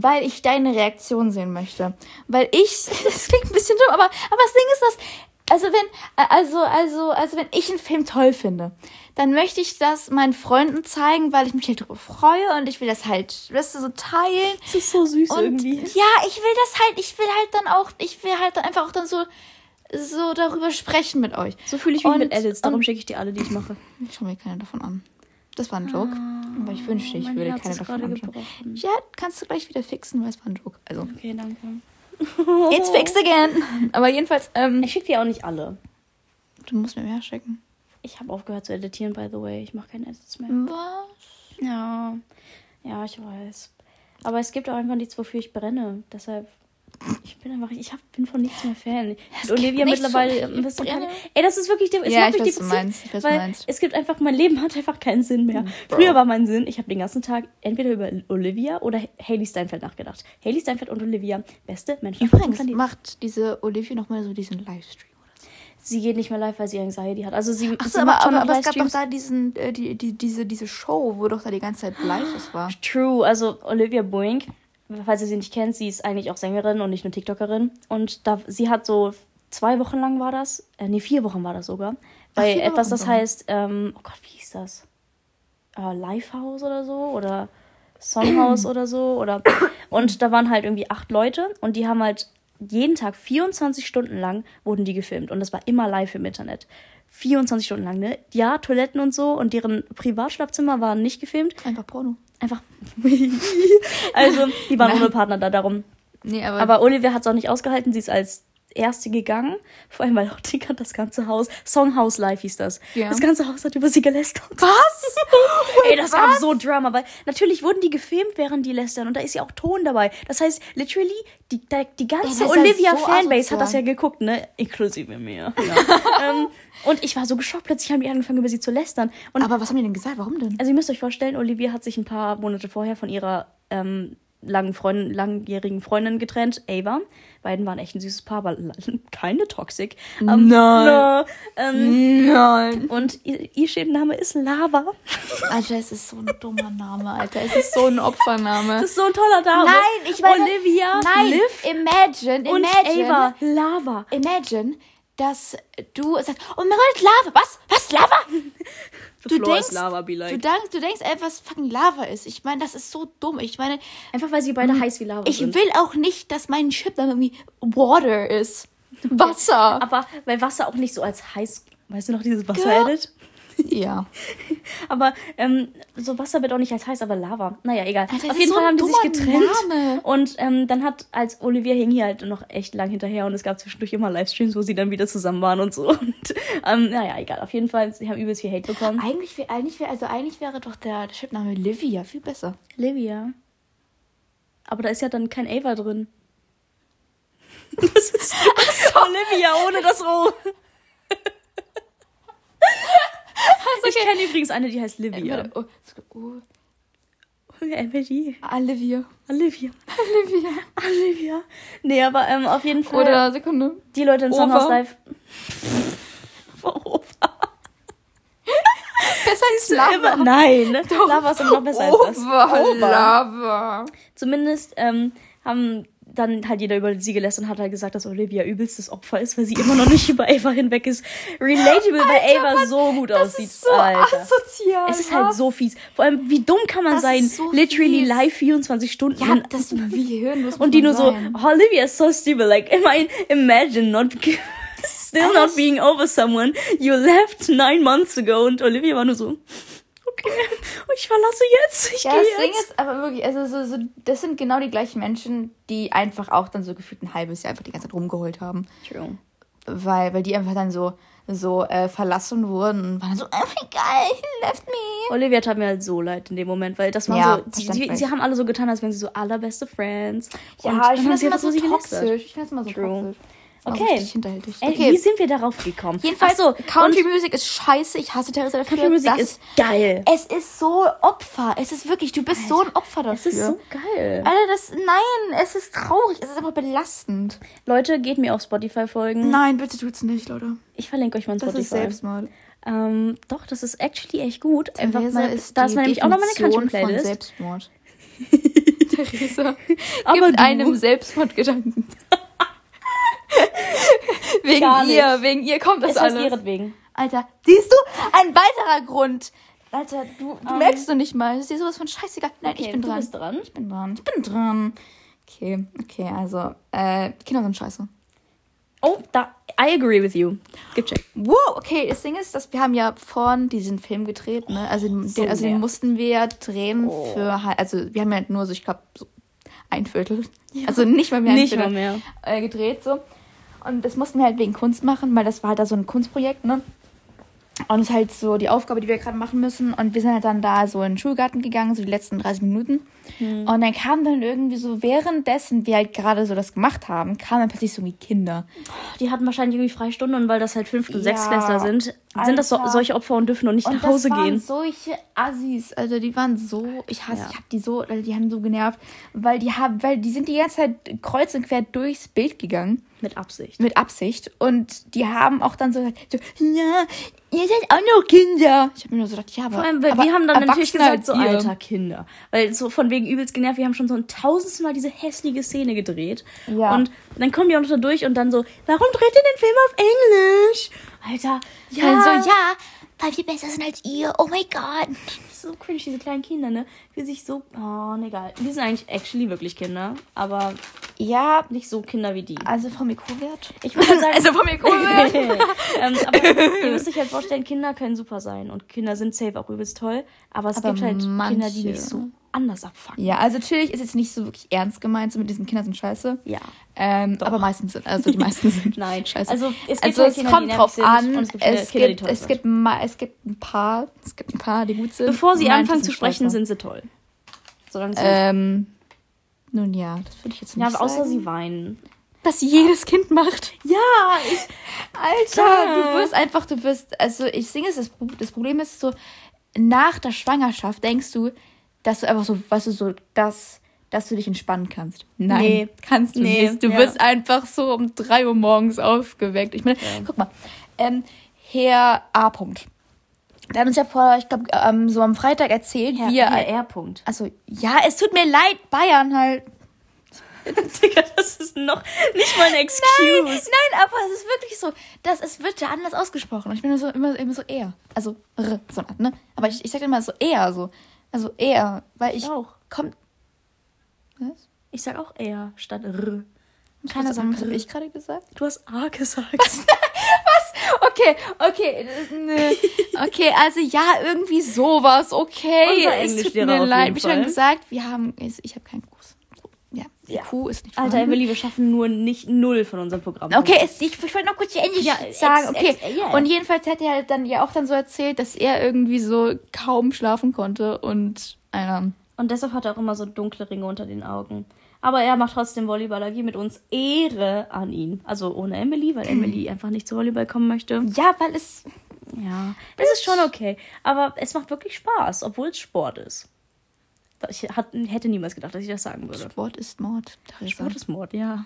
weil ich deine Reaktion sehen möchte. Weil ich, das klingt ein bisschen dumm, aber, aber das Ding ist, dass, also wenn, also, also, also wenn ich einen Film toll finde, dann möchte ich das meinen Freunden zeigen, weil ich mich halt darüber freue und ich will das halt, weißt du, so teilen. es ist so süß Und irgendwie. ja, ich will das halt, ich will halt dann auch, ich will halt dann einfach auch dann so, so darüber sprechen mit euch. So fühle ich mich Und- mit Edits, darum und- schicke ich dir alle, die ich mache. Ich schau mir keine davon an. Das war ein Joke. aber ich wünschte, ich Ah, würde keine davon anschauen. Ja, kannst du gleich wieder fixen, weil es war ein Joke. Also, Okay, danke. it's fixed again. Aber jedenfalls, ähm, Ich schicke dir auch nicht alle. du musst mir mehr schicken. Ich habe aufgehört zu editieren, by the way. Ich mache keine Edits mehr. Was? Ja. Ja, ich weiß. Aber es gibt auch einfach nichts, wofür ich brenne. Deshalb. Ich bin einfach, ich hab, bin von nichts mehr Fan. Es Olivia mittlerweile ein bisschen keine, Ey, das ist wirklich der. es Ja, ich weiß, was du meinst. Ich weiß, weil meinst. Es gibt einfach, mein Leben hat einfach keinen Sinn mehr. Bro. Früher war mein Sinn, ich habe den ganzen Tag entweder über Olivia oder Haley Steinfeld nachgedacht. Haley Steinfeld und Olivia, beste Menschen Übrigens, macht diese Olivia nochmal so diesen Livestream oder so. Sie geht nicht mehr live, weil sie Anxiety hat. Also sie, Ach so, aber, aber, aber es gab doch da diesen, äh, die, die, diese, diese Show, wo doch da die ganze Zeit live es war. True, also Olivia Boeing, falls ihr sie nicht kennt, sie ist eigentlich auch Sängerin und nicht nur TikTokerin. Und da, sie hat so zwei Wochen lang war das, äh, nee, vier Wochen war das sogar, bei vier etwas, das heißt, ähm, oh Gott, wie hieß das? Äh, Lifehouse oder so oder Songhouse oder so oder und da waren halt irgendwie acht Leute und die haben halt jeden Tag 24 Stunden lang wurden die gefilmt und das war immer live im Internet. 24 Stunden lang, ne? Ja, Toiletten und so und deren Privatschlafzimmer waren nicht gefilmt. Einfach Porno. Einfach. also, die waren ohne Partner da, darum. Nee, aber, Aber Olivia hat es auch nicht ausgehalten. Sie ist als erste gegangen. Vor allem, weil auch die, das ganze Haus, Songhouse Live hieß das. Ja. Das ganze Haus hat über sie gelästert. was? Ey, das gab so Drama, weil natürlich wurden die gefilmt, während die lästern und da ist ja auch Ton dabei. Das heißt, literally, die, die, die ganze ja Olivia-Fanbase so hat das ja geguckt, ne? Inklusive mir. Ja. ähm, und ich war so geschockt, plötzlich haben die angefangen, über sie zu lästern. Und aber was haben die denn gesagt? Warum denn? also ihr müsst euch vorstellen, Olivia hat sich ein paar Monate vorher von ihrer ähm, langen Freund, langjährigen Freundin getrennt, Ava. Beiden waren echt ein süßes Paar, aber keine Toxic. Ähm, Nein. ähm, Nein. und ihr, Schädenname ist Lava. Alter, es ist so ein dummer Name, Alter. Es ist so ein Opfername. Das ist so ein toller Name. Nein, ich meine. Olivia, nein, Liv imagine, und imagine. Ava. Lava. Imagine, dass du sagst, oh mein Gott, Lava. Was? Was? Lava? The Du floor denkst, lava, be like. du, denkst, du denkst einfach, was fucking Lava ist. Ich meine, das ist so dumm. Ich meine, Einfach weil sie beide heiß wie Lava ich sind. will auch nicht, dass mein Chip dann irgendwie Water ist. Wasser. Aber weil Wasser auch nicht so als heiß, weißt du noch, dieses. Wasser-Edit? Ja. Aber ähm, so Wasser wird auch nicht als heiß, aber Lava. Naja, egal. Alter, Auf jeden so Fall haben die sich getrennt. Name. Und ähm, dann hat, als Olivia hing hier halt noch echt lang hinterher und es gab zwischendurch immer Livestreams, wo sie dann wieder zusammen waren und so. Und ähm, naja, egal. Auf jeden Fall, sie haben übelst viel Hate bekommen. Eigentlich, wär, eigentlich, wär, also eigentlich wäre doch der, der Chipname Livia viel besser. Livia. Aber da ist ja dann kein Ava drin. Das ist Olivia ohne das O. Ich kenne übrigens eine, die heißt Livia. Warte, oh, oh, Emily. Olivia. Olivia. Olivia. Olivia. Nee, aber ähm, auf jeden Fall. Oder Sekunde. die Leute in. Sunhouse Live. Besser als Immer, Lava. nein, Lava ist immer noch besser als das. Ova. Lava. Zumindest ähm, haben dann halt jeder über sie gelästert und hat halt gesagt, dass Olivia übelstes Opfer ist, weil sie immer noch nicht über Ava hinweg ist. Relatable, weil Ava Mann, so gut aussieht. ist so Alter. asozial. Es ist halt so fies. Vor allem, wie dumm kann man Das sein? so Literally fies. live 24 Stunden. Ja, das wie hirnlos und die nur muss so, sein. Olivia is so stupid. Like, I mean, imagine not, still not being over someone you left nine months ago. Und Olivia war nur so, okay, ich verlasse jetzt, ich Ja, gehe das Ding jetzt. ist aber wirklich, also so, so, das sind genau die gleichen Menschen, die einfach auch dann so gefühlt ein halbes Jahr einfach die ganze Zeit rumgeheult haben. True. Weil, weil die einfach dann so, so äh, verlassen wurden und waren so, oh mein Gott, he left me. Olivia tat mir halt so leid in dem Moment, weil das war Ja, so, sie, sie, haben alle so getan, als wären sie so allerbeste Friends. Ja, Und ich dann finde das immer so toxisch. Ich finde das immer so True. toxisch. Das Okay. hinterhältig. Ey, Okay. wie sind wir darauf gekommen? Jedenfalls, so, Country Music ist scheiße. Ich hasse Theresa dafür. Country Music Das- ist geil. Es ist so Opfer. Es ist wirklich, du bist so ein Opfer dafür. Es ist so geil. Alter, das, nein, es ist traurig. Es ist einfach belastend. Leute, geht mir auf Spotify folgen. Nein, bitte tut's nicht, Leute. Ich verlinke euch mal Das Spotify. ist Selbstmord. Ähm, doch, das ist actually echt gut. Einfach Theresa mal, ist da die ist mal nämlich auch noch meine Definition von Country-Playlist. Selbstmord. Theresa Aber gibt du. einem Selbstmordgedanken. wegen Gar ihr, wegen ihr kommt das heißt alles. ihretwegen. Alter, siehst du? Ein weiterer Grund. Alter, du, du merkst du nicht mal. Das ist dir sowas von scheißegal. Nein, ich bin du dran. bist dran. Ich bin dran. Ich bin dran. Okay, okay, also, äh, Kinder sind scheiße. Oh, da, I agree with you. Gecheckt. Wow, okay, das Ding ist, dass wir haben ja vorhin diesen Film gedreht, ne? Also, den, So also den mussten wir ja drehen Oh. für halt, also wir haben ja nur so, ich glaube, so ein Viertel. Also nicht mal mehr Nicht Viertel, mal mehr. Äh, gedreht so. Und das mussten wir halt wegen Kunst machen, weil das war halt da so ein Kunstprojekt, ne? Und das ist halt so die Aufgabe, die wir gerade machen müssen. Und wir sind halt dann da so in den Schulgarten gegangen, so die letzten 30 Minuten. Hm. Und dann kam dann irgendwie so, währenddessen wir halt gerade so das gemacht haben, kamen dann plötzlich so irgendwie Kinder. Die hatten wahrscheinlich irgendwie Freistunden und weil das halt Fünft- und Ja, Sechstklässler sind, sind das so, Alter. solche Opfer und dürfen noch nicht Und nach Hause das waren gehen. solche Assis, also die waren so, ich hasse, Ja. ich hab die so, also die haben so genervt, weil die haben, weil die sind die ganze Zeit kreuz und quer durchs Bild gegangen. Mit Absicht. mit Absicht. Und die haben auch dann so gesagt, so, ja, ihr seid auch noch Kinder. Ich habe mir nur so gedacht, ja, aber, Vor allem, weil aber wir haben dann natürlich gesagt, so als ihr. alter Kinder. Weil so von wegen übelst genervt, wir haben schon so ein tausendstes Mal diese hässliche Szene gedreht. Ja. Und dann kommen die auch noch da durch und dann so, warum dreht ihr den Film auf Englisch? Alter, ja. Also ja, weil wir besser sind als ihr. Oh mein Gott. so cringe, diese kleinen Kinder, ne? Wie sich so, oh, ne, egal. Die sind eigentlich actually wirklich Kinder, aber Ja, nicht so Kinder wie die. also vom IQ-Wert. Ich würde sagen, Also vom IQ-Wert. ähm, aber ihr müsst euch halt vorstellen, Kinder können super sein und Kinder sind safe auch übelst toll, aber es Aber gibt halt Kinder, die manche- nicht so anders abfangen. ja, also natürlich ist jetzt nicht so wirklich ernst gemeint, so mit diesen Kindern sind scheiße. Ja. Ähm, aber meistens sind, also die meisten sind Nein, scheiße. Also es gibt also es Kinder, kommt drauf an. es gibt Es Kinder, gibt, es gibt, ma- es gibt ein paar, es gibt ein paar, die gut sind. Bevor sie Manche anfangen zu sprechen, scheiße. sind sie toll. Solange sie Ähm, nun ja, das würde ich jetzt nicht ja, sagen. außer sie weinen. was jedes Kind macht. Ja, ich, Alter, du wirst einfach, du wirst, also ich singe es, das Problem ist so, nach der Schwangerschaft denkst du, dass du einfach so, weißt du, so, dass dass du dich entspannen kannst. Nein, Nee. kannst du Nee, nicht. Du ja. wirst einfach so um 3 Uhr morgens aufgeweckt. Ich meine, guck mal, ähm, Herr A. -Punkt. Der hat uns ja vor, ich glaube, ähm, so am Freitag erzählt, wie er. Herr R-Punkt. Also, ja, es tut mir leid, Bayern halt. Digga, das ist noch nicht mal ein Excuse. Nein, nein, aber es ist wirklich so, dass es wird ja anders ausgesprochen. Und ich bin so immer, immer so eher. Also r, so eine Art, ne? Aber ich, ich sag immer so eher so. Also eher, weil ich. Ich auch. Kommt. Was? Ich sag auch R statt R. Keiner sagt, was habe ich gerade gesagt? Du hast A gesagt. Okay, okay, das- ne. okay, also ja, irgendwie sowas, okay. Unser es tut mir leid. Wie schon gesagt, wir haben, ich habe keinen Gruß. Ja, die Ja. Kuh ist nicht Alter, vorhanden. Emily, wir schaffen nur nicht null von unserem Programm. Okay, es, ich, ich wollte noch kurz die Englisch Ja, sagen. ex- Okay. ex- ja. Und jedenfalls hat er halt dann ja auch dann so erzählt, dass er irgendwie so kaum schlafen konnte und einer. Und deshalb hat er auch immer so dunkle Ringe unter den Augen. Aber er macht trotzdem Volleyball AG mit uns. Ehre an ihn. Also ohne Emily, weil Emily einfach nicht zu Volleyball kommen möchte. Ja, weil es. Ja, es ist schon okay. Aber es macht wirklich Spaß, obwohl es Sport ist. Ich hat, hätte niemals gedacht, dass ich das sagen würde. Sport ist Mord. Theresa. Sport ist Mord, ja.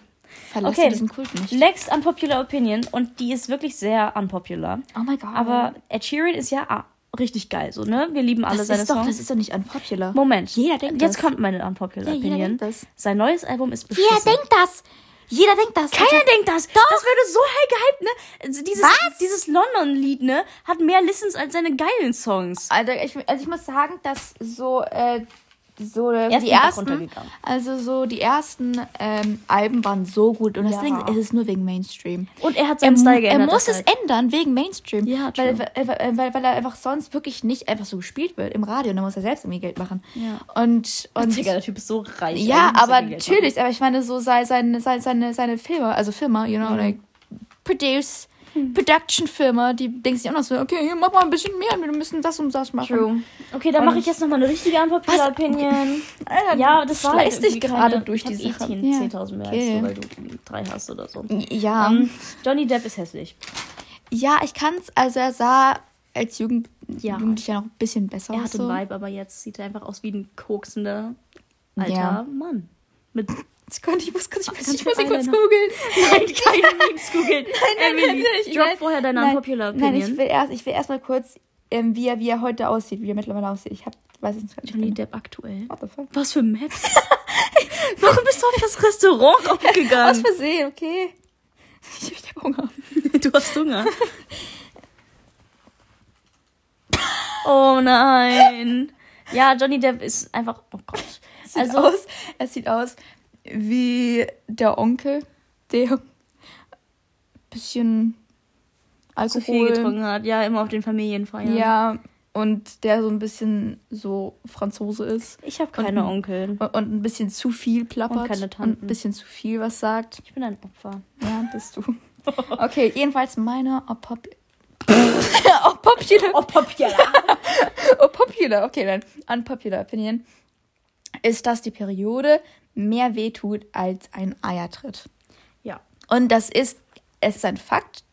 Verlasse Okay. diesen Kult nicht. Next unpopular opinion. Und die ist wirklich sehr unpopular. Oh my god. Aber Ed Sheeran ist ja ah, richtig geil, so, ne? Wir lieben alle das seine ist, doch, Songs. das ist doch nicht unpopular. Moment. Jeder denkt Jetzt das. kommt meine unpopular Ja, jeder opinion. denkt das. Sein neues Album ist beschissen. Jeder denkt das. Jeder denkt das. Keiner Also, denkt das. Das würde so high gehypt, ne? Also Dieses, Was? Dieses London-Lied, ne? Hat mehr Listens als seine geilen Songs. Alter, ich, also ich muss sagen, dass so, äh, so Er ist die ersten, also so die ersten ähm, Alben waren so gut und Ja. Ding ist, es nur wegen Mainstream. Und er hat Er, seinen Style er geändert. muss es deshalb. ändern wegen Mainstream, Ja, weil, weil, weil, weil, er einfach sonst wirklich nicht einfach so gespielt wird im Radio und dann muss er selbst irgendwie Geld machen. Ja. Und, und Digga, der Typ ist so reich. ja, er aber natürlich, aber ich meine so sei, seine, seine, seine, seine Firma, also Firma, you know, Mhm. like Produce, Production Firma, die denkt sich auch noch so, okay, hier, mach mal ein bisschen mehr, wir müssen das und das machen. machen. True. Okay, dann mache ich jetzt nochmal eine richtige unpopular Was? Opinion. Alter, Ja, das war halt dich gerade durch ich die eh Sache. 10 Ja. 10.000 mehr als Okay. du, weil du drei hast oder so. Ja, Ähm, Johnny Depp ist hässlich. ja, ich kann's. Also er sah als Jugend, Ja. Jugendlicher noch ein bisschen besser Er aus. hatte so. einen Vibe, aber jetzt sieht er einfach aus wie ein koksender alter Ja. Mann. Mit Sekunde, ich muss kurz, ich Kannst ich muss ihn kurz googeln. Nein, keine Memes googeln. nein, Emily, nein, ich- drop nein, vorher deine nein, unpopular Nein, Opinion. ich will erst, ich will erst mal kurz, ähm, wie, er, wie er heute aussieht, wie er mittlerweile aussieht. Ich hab, weiß es nicht. Johnny Depp aktuell. What the fuck? Was für Maps? Warum bist du auf das Restaurant Aus aufgegangen? Versehen, okay. Ich, hab Hunger. Du hast Hunger. Oh nein. Ja, Johnny Depp ist einfach. Oh Gott. Sieht Also, aus, es sieht aus wie der Onkel, der ein bisschen zu viel Alkohol getrunken hat. Ja, immer auf den Familienfeiern. Ja, und der so ein bisschen so Franzose ist Ich habe keine Und- Onkel. und, und ein bisschen zu viel plappert Und keine Tanten. ein bisschen zu viel was sagt. Ich bin ein Opfer. Ja, bist du. Okay, jedenfalls meine Opop Unpopular, Oppopular. unpopular, okay, dann unpopular Opinion ist, dass die Periode mehr wehtut als ein Eiertritt. Ja. Und das ist, es ist ein Fakt.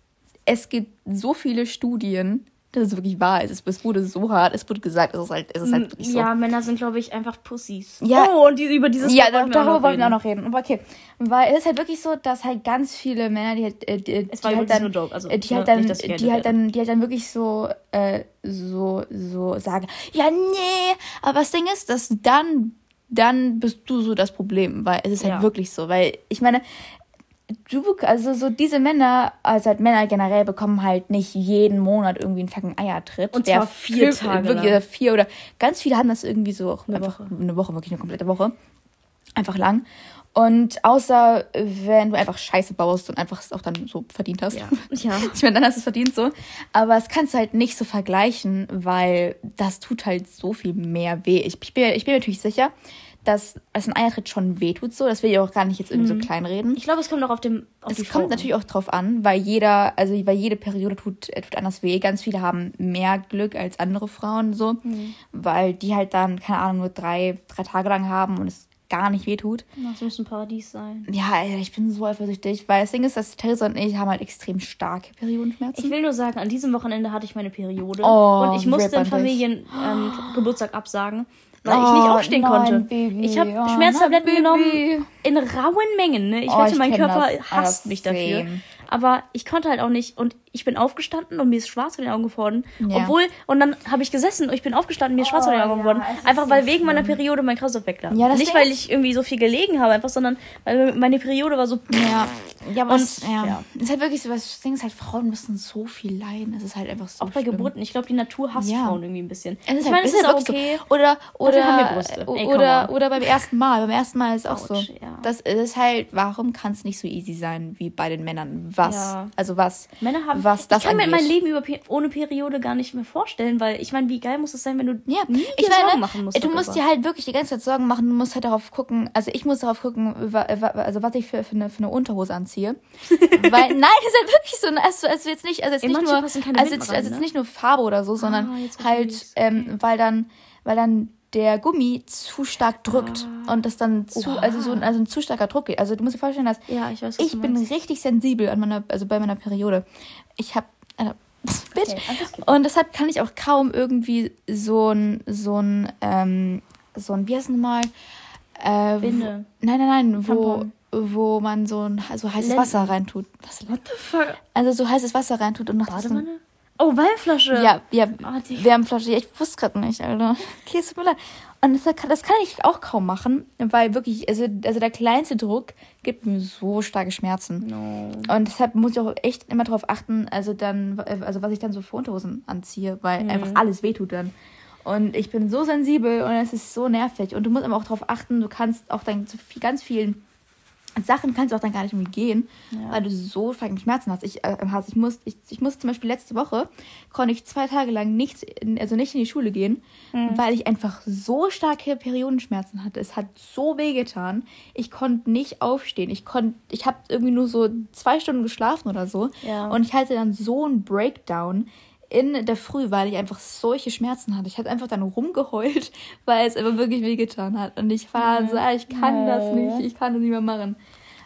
Es gibt so viele Studien, dass es wirklich wahr ist. Es, wurde so hart, es wurde gesagt, es ist halt, es ist halt wirklich so. Ja, Männer sind, glaube ich, einfach Pussys. Ja. Oh, und die, über dieses Ja, darüber wollten reden. wir auch noch reden. Aber okay. Weil es ist halt wirklich so, dass halt ganz viele Männer, die halt, äh, die, Es war die halt dann, also, die halt dann, die halt dann, die halt dann wirklich so, äh, so, so sagen, ja, nee, aber das Ding ist, dass dann, dann bist du so das Problem, weil es ist halt Ja. wirklich so, weil ich meine, du, also so diese Männer, also halt Männer generell bekommen halt nicht jeden Monat irgendwie einen fucking Eiertritt. Und der zwar vier fünf- Tage Wirklich, lang. oder vier oder ganz viele haben das irgendwie so auch Eine einfach Woche. eine Woche, wirklich eine komplette Woche. Einfach lang. Und außer wenn du einfach Scheiße baust und einfach es auch dann so verdient hast. Ja. ja. Ich meine, dann hast du es verdient so. Aber das kannst du halt nicht so vergleichen, weil das tut halt so viel mehr weh. Ich, ich, bin, ich bin mir natürlich sicher, dass es ein Eiertritt schon weh tut so. Das will ich auch gar nicht jetzt irgendwie so kleinreden. Ich glaube, es kommt noch auf, dem, auf Es kommt natürlich auch drauf an, weil jeder, also weil jede Periode tut, äh, tut anders weh. Ganz viele haben mehr Glück als andere Frauen so, weil die halt dann, keine Ahnung, nur drei, drei Tage lang haben und es gar nicht weh tut. an. Das muss ein Paradies sein. Ja, ich bin so eifersüchtig, weil das Ding ist, dass Theresa und ich haben halt extrem starke Periodenschmerzen. Ich will nur sagen, an diesem Wochenende hatte ich meine Periode Oh, und ich musste den. Familiengeburtstag ähm, Geburtstag absagen, weil ich nicht Oh, aufstehen nein, konnte. Baby. Ich habe Oh, Schmerztabletten nein, genommen in rauen Mengen. Ne? Ich Oh, wette, mein Körper das. Hasst mich dafür. Aber ich konnte halt auch nicht. Und ich bin aufgestanden und mir ist schwarz vor den Augen geworden. Ja. Obwohl, und dann habe ich gesessen und ich bin aufgestanden und mir ist schwarz vor den Augen ja, geworden. es Einfach so weil wegen meiner schlimm. Periode mein Kreislauf weg lag. Ja, das nicht, weil ich irgendwie so viel gelegen habe, einfach, sondern weil meine Periode war so. Ja, ja, aber Und, es, ja. ja. Es ist halt wirklich so, was das Ding ist halt, Frauen müssen so viel leiden. Es ist halt einfach so Auch bei schlimm. Geburten. Ich glaube, die Natur hasst. Frauen irgendwie ein bisschen. Es ist ich halt, meine, es es ist auch wirklich okay. So. Oder, oder. Ey, oder, oder beim ersten Mal. Beim ersten Mal ist auch so. Autsch, ja. Das ist halt, warum kann es nicht so easy sein wie bei den Männern? Was? Ja. Also was? Männer haben. was das ich kann mir angeht. mein Leben über, ohne Periode gar nicht mehr vorstellen, weil ich meine, wie geil muss es sein, wenn du Ja, nie ich meine, Sorgen machen musst. du musst darüber. dir halt wirklich die ganze Zeit Sorgen machen. Du musst halt darauf gucken. Also ich muss darauf gucken, also was ich für, für, eine, für eine Unterhose anziehe. Weil nein, das ist halt wirklich so. Also, also jetzt nicht, also jetzt nicht nur, also jetzt, rein, also jetzt ne? nicht nur Farbe oder so, sondern Ah, halt, ähm, weil dann, weil dann der Gummi zu stark drückt Ah. und das dann zu, also so ein, also ein zu starker Druck geht. Also du musst dir vorstellen, dass Ja, ich weiß, ich bin richtig sensibel an meiner, also bei meiner Periode. Ich habe, äh, Bitch. Okay. Und deshalb kann ich auch kaum irgendwie so ein, so ein, ähm, so ein, wie heißt es nochmal? Äh, Binde. Wo, nein, nein, nein, wo, Tampon. wo man so ein so heißes Lenden. Wasser reintut. Was, What the fuck? also so heißes Wasser reintut und noch Badewanne? Oh, Weinflasche. ja, ja, Ah, die- Wärmflasche. Ja, ich wusste gerade nicht, Alter. Okay, es tut mir leid. Und das kann, das kann ich auch kaum machen, weil wirklich, also, also der kleinste Druck gibt mir so starke Schmerzen. No. Und deshalb muss ich auch echt immer darauf achten, also dann, also was ich dann so für Unterhosen anziehe, weil einfach alles wehtut dann. Und ich bin so sensibel und es ist so nervig. Und du musst aber auch darauf achten, du kannst auch dann zu viel, ganz vielen Sachen kannst du auch dann gar nicht mehr gehen, weil du so fucking Schmerzen hast. Ich, äh, hast. ich, muss, ich, ich musste zum Beispiel letzte Woche, konnte ich zwei Tage lang nichts, in, also nicht in die Schule gehen, weil ich einfach so starke Periodenschmerzen hatte. Es hat so weh getan. Ich konnte nicht aufstehen. Ich konnte, ich habe irgendwie nur so zwei Stunden geschlafen oder so. Ja. Und ich hatte dann so einen Breakdown in der Früh, weil ich einfach solche Schmerzen hatte. Ich hatte einfach dann rumgeheult, weil es einfach wirklich wehgetan hat. Und ich war so, ah, ich kann das nicht, ich kann das nicht mehr machen.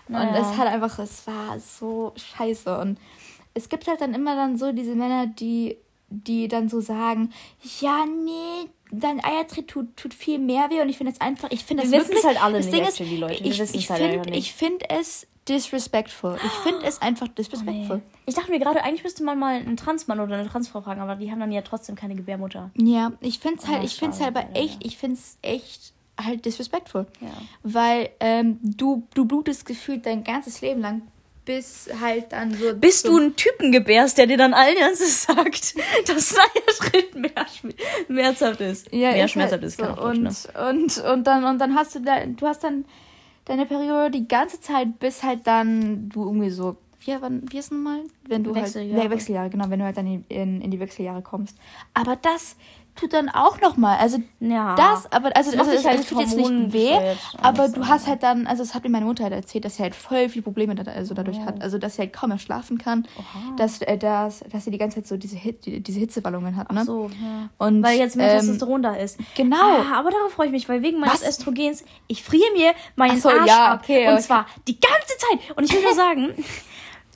Und es hat einfach, es war so scheiße. Und es gibt halt dann immer dann so diese Männer, die, die dann so sagen, ja, nee, dein Eiertritt tut, tut viel mehr weh. Und ich finde es einfach, ich finde das wirklich, halt alle das nicht, Ding ist, actually, Leute. Wir ich, ich halt finde finde es disrespectful. Ich finde es einfach disrespectful. Ich dachte mir gerade, eigentlich müsste man mal einen Transmann oder eine Transfrau fragen, aber die haben dann ja trotzdem keine Gebärmutter. Ja, ich finde es halt, Ah, ich finde es halt aber echt, ich finde es echt halt disrespectful. Ja. Weil ähm, du, du blutest gefühlt dein ganzes Leben lang, bis halt dann so. Bis du einen Typen gebärst, der dir dann allen Ernstes sagt, dass dein Schritt mehr schme- schmerzhaft ist. ja, mehr ist schmerzhaft halt ist, so. kann auch und, ne? und, und dann und dann hast du da, du hast dann deine Periode die ganze Zeit, bis halt dann du irgendwie so. Wie, wann, wie ist nochmal? Wenn du Wechseljahre. halt. Ja, Wechseljahre, genau, wenn du halt dann in, in, in die Wechseljahre kommst. Aber das tut dann auch nochmal. Also Ja. das, aber also, Das also es, halt es tut jetzt nicht weh, aber du hast halt dann, also das hat mir meine Mutter halt erzählt, dass sie halt voll viele Probleme da, also dadurch hat. Also dass sie halt kaum mehr schlafen kann, dass, äh, dass, dass sie die ganze Zeit so diese, Hit, die, diese Hitzewallungen hat. Ne? So, ja. Und, Weil jetzt mehr ähm, Testosteron da ist. genau. Ah, aber darauf freue ich mich, weil wegen meines Was? Östrogens, ich friere mir meinen Ach so, Arsch ja, ab. okay, und okay. zwar die ganze Zeit. Und ich will nur sagen,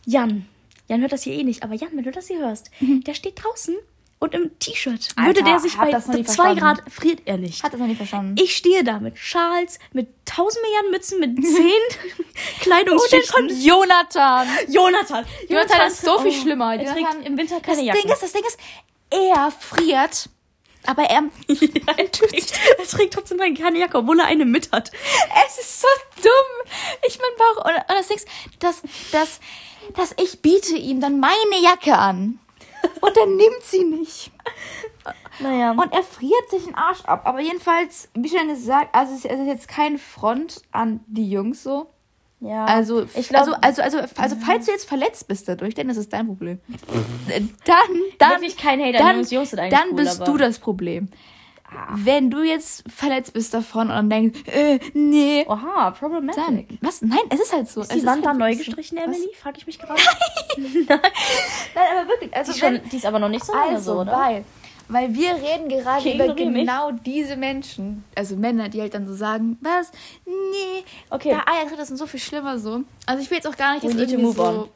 Jan, Jan hört das hier eh nicht, aber Jan, wenn du das hier hörst, der steht draußen und im T-Shirt. Würde der sich bei das noch nie 2 verstanden. Grad friert er nicht. Hat das noch nicht verstanden. Ich stehe da mit Schals, mit 1000 Milliarden Mützen, mit 10 Und dann Kleidungsschichten. kommt Jonathan. Jonathan. Jonathan ist so viel schlimmer. Er Jonathan- trägt im Winter Das keine Jacke. Ding ist, das Ding ist, er friert, aber er er, trägt, er trägt trotzdem keine Jacke, obwohl er eine mit hat. Es ist so dumm. Ich mein Bauch. Und, und das Ding ist, dass, dass, dass ich biete ihm dann meine Jacke an. Und er nimmt sie nicht. Naja. Und er friert sich den Arsch ab. Aber jedenfalls, wie schon gesagt, also es ist, jetzt kein Front an die Jungs so. ja. Also, ich glaub, also, also, also, also, falls du jetzt verletzt bist dadurch, dann ist es dein Problem. Dann, dann, Wirklich kein Hater an dann, Jungs. Jungs sind dann cool, bist du das Problem. Wenn du jetzt verletzt bist davon und dann denkst, äh, nee, Oha, problematic. dann, was? Nein, es ist halt so. Ist die Wand da halt neu wirklich so. gestrichen, Was? Emily? Frag ich mich gerade. Nein, aber wirklich. Also, Die, ist schon, wenn, die ist aber noch nicht so lange also so, oder? weil, weil wir reden gerade Okay, über ignoriere mich. genau diese Menschen, also Männer, die halt dann so sagen, was? Nee, Okay. der Eiertritt ist so viel schlimmer so. Also ich will jetzt auch gar nicht jetzt irgendwie so, on.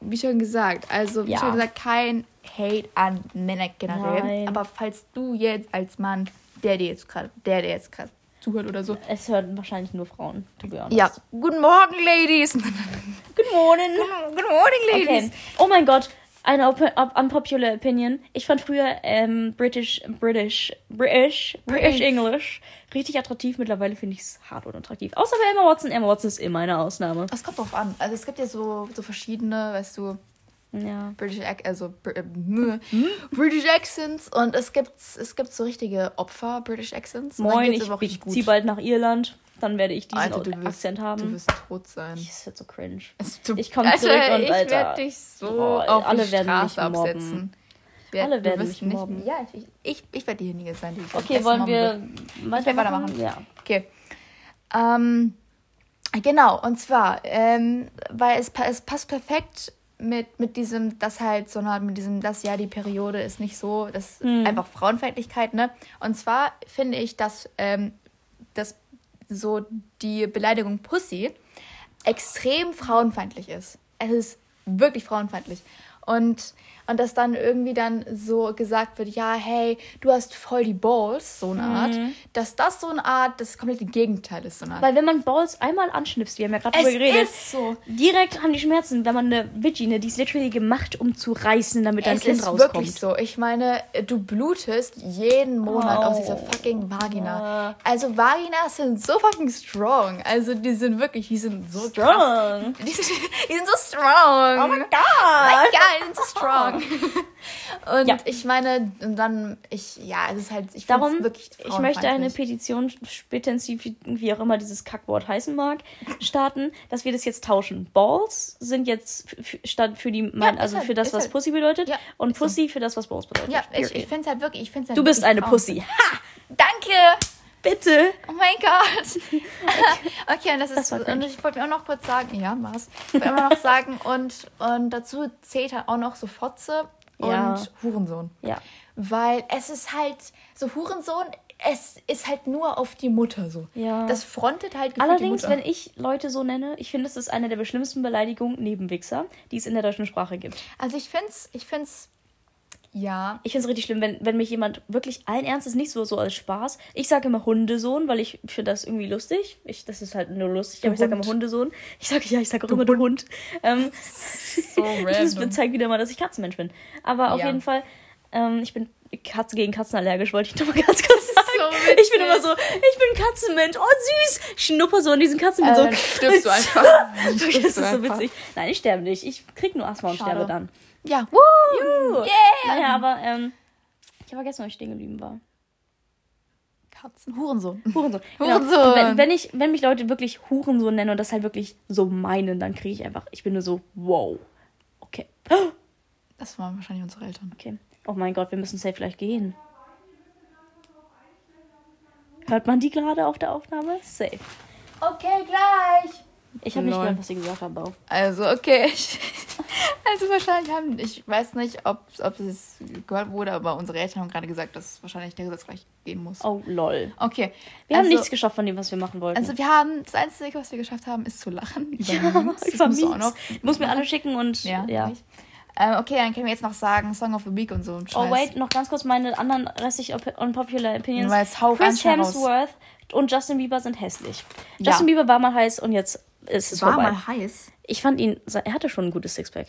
wie schon gesagt, also wie Ja. schon gesagt, kein Hate an Männer generell. Nein. Aber falls du jetzt als Mann der, der jetzt gerade, der, der jetzt gerade zuhört oder so. Es hören wahrscheinlich nur Frauen, to be honest. Ja, guten Morgen, Ladies. Good morning. Good morning, Ladies. Okay. Oh mein Gott, eine op op unpopular opinion. Ich fand früher ähm, British, British, British, British English richtig attraktiv. Mittlerweile finde ich es hart unattraktiv. Außer bei Emma Watson. Emma Watson ist immer eine Ausnahme. Es kommt drauf an. Also es gibt ja so, so verschiedene, weißt du, Ja. British, also äh, mh, British Accents und es gibt, es gibt so richtige Opfer British Accents. Moin, ich, ich ziehe bald nach Irland. Dann werde ich diesen Alter, du wirst, Akzent Du haben. wirst tot sein. Das wird so cringe. Es tut- Ich komm zurück und, ich Alter, werde dich so boah, auf alle die werden mich Straße mobben. absetzen. Wer- Alle du werden mich mobben. Ja, ich, ich, ich werde diejenige sein, die Okay, wollen wir weitermachen? Ja. Okay. Ähm, genau, und zwar, ähm, weil es, es passt perfekt mit, mit diesem, das halt so eine, mit diesem, das ja die Periode ist nicht so, das ist Hm. einfach Frauenfeindlichkeit, ne? Und zwar finde ich, dass, ähm, dass so die Beleidigung Pussy extrem frauenfeindlich ist. Es ist wirklich frauenfeindlich. Und, und dass dann irgendwie dann so gesagt wird, ja, hey, du hast voll die Balls, so eine Art, dass das so eine Art, das komplette Gegenteil ist, so eine Art. Weil wenn man Balls einmal anschnipst, wir haben ja gerade Es drüber geredet, ist so. direkt haben die Schmerzen, wenn man eine Vagina, die ist literally gemacht, um zu reißen, damit dein es Kind ist rauskommt. wirklich so. Ich meine, du blutest jeden Monat Oh. aus dieser fucking Vagina. Also Vaginas sind so fucking strong. Also die sind wirklich, die sind so. Strong. Die sind, die sind so strong. Oh my Oh god. my god, die sind so strong. Und Ja. ich meine, und dann, ich, ja, es ist halt, ich Darum, wirklich ich möchte eine. Petition spätestens, wie auch immer dieses Kackwort heißen mag, starten, dass wir das jetzt tauschen. Balls sind jetzt statt für die, mein, ist also halt- für das, was halt- Pussy bedeutet, Ja, und ist so. Pussy für das, was Balls bedeutet. Ja, ich, ich finde es halt wirklich, ich finde halt du bist eine Pussy. Ha! Danke! Bitte! Oh mein Gott. okay, und das ist und ich wollte mir auch noch kurz sagen, ja, Mars. Ich wollte immer noch sagen und und dazu zählt halt auch noch so Fotze Ja. und Hurensohn, Ja. weil es ist halt so Hurensohn, es ist halt nur auf die Mutter so. Ja. Das frontet halt Allerdings, wenn ich Leute so nenne, ich finde, es ist eine der schlimmsten Beleidigungen neben Wichser, die es in der deutschen Sprache gibt. also ich find's, ich find's ja, Ich finde es richtig schlimm, wenn, wenn mich jemand wirklich allen Ernstes nicht so, so als Spaß. Ich sage immer Hundesohn, weil ich finde das irgendwie lustig. Ich, das ist halt nur lustig, aber ich sage immer Hundesohn. Ich sage ja, ich sage auch immer du Hund. Ähm, so das random. zeigt wieder mal, dass ich Katzenmensch bin. Aber auf Ja. jeden Fall, ähm, ich bin Katze gegen Katzen allergisch, wollte ich noch mal ganz kurz sagen. so ich bin immer so, ich bin Katzenmensch, oh süß. Schnupper so an diesen Katzen bin Äh, so. stirbst du einfach. Das ist so witzig. Nein, ich sterbe nicht. Ich krieg nur Asthma und Schade. sterbe dann. Ja, woo! Juhu. Yeah! Naja, aber ähm, ich habe vergessen, wo ich stehen geblieben war. Katzen, Hurensohn. Hurensohn. Hurensohn. Genau. Wenn, wenn, ich, wenn mich Leute wirklich Hurensohn nennen und das halt wirklich so meinen, dann kriege ich einfach, ich bin nur so, wow. Okay. Das waren wahrscheinlich unsere Eltern. Okay. Oh mein Gott, wir müssen safe vielleicht gehen. Hört man die gerade auf der Aufnahme? Safe. Okay, gleich. Ich habe nicht gehört, was sie gesagt haben, Bau. Also, okay. Also wahrscheinlich haben, ich weiß nicht, ob, ob es gehört wurde, aber unsere Eltern haben gerade gesagt, dass wahrscheinlich der Gesetz gleich gehen muss. Oh, lol. Okay. Wir also, haben nichts geschafft von dem, was wir machen wollten. Also wir haben, das Einzige, was wir geschafft haben, ist zu lachen. Über ja, Memes. Über auch noch. Muss mir alle schicken und Ja, ja. ja. Ähm, okay, dann können wir jetzt noch sagen, Song of the Week und so Scheiß. Oh, wait, noch ganz kurz meine anderen restlich op- unpopular Opinions. Weil es Chris raus. Hemsworth und Justin Bieber sind hässlich. Ja. Justin Bieber war mal heiß und jetzt ist es war vorbei. mal heiß. Ich fand ihn, er hatte schon ein gutes Sixpack.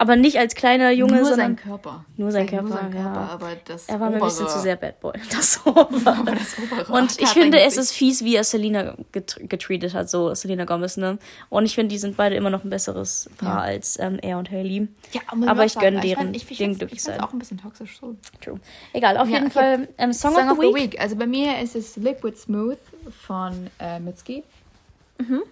Aber nicht als kleiner Junge, nur sondern sein Körper. nur sein Nur Körper, sein Körper, ja. aber das er war mir ein bisschen zu sehr Bad Boy. Das obere. Aber das obere Und ich finde, es ist fies, wie er Selena get getreatet hat, so Selena Gomez, ne? Und ich finde, die sind beide immer noch ein besseres Paar Ja. als ähm, er und Hailey. Ja, aber auch ich gönne Ich deren, ich, ich glücklich Ich finde sein. auch ein bisschen toxisch so. True. Egal, auf Ja, jeden. Fall ähm, Song, Song of the Week. Also bei mir ist es Liquid Smooth von äh, Mitski. Mhm.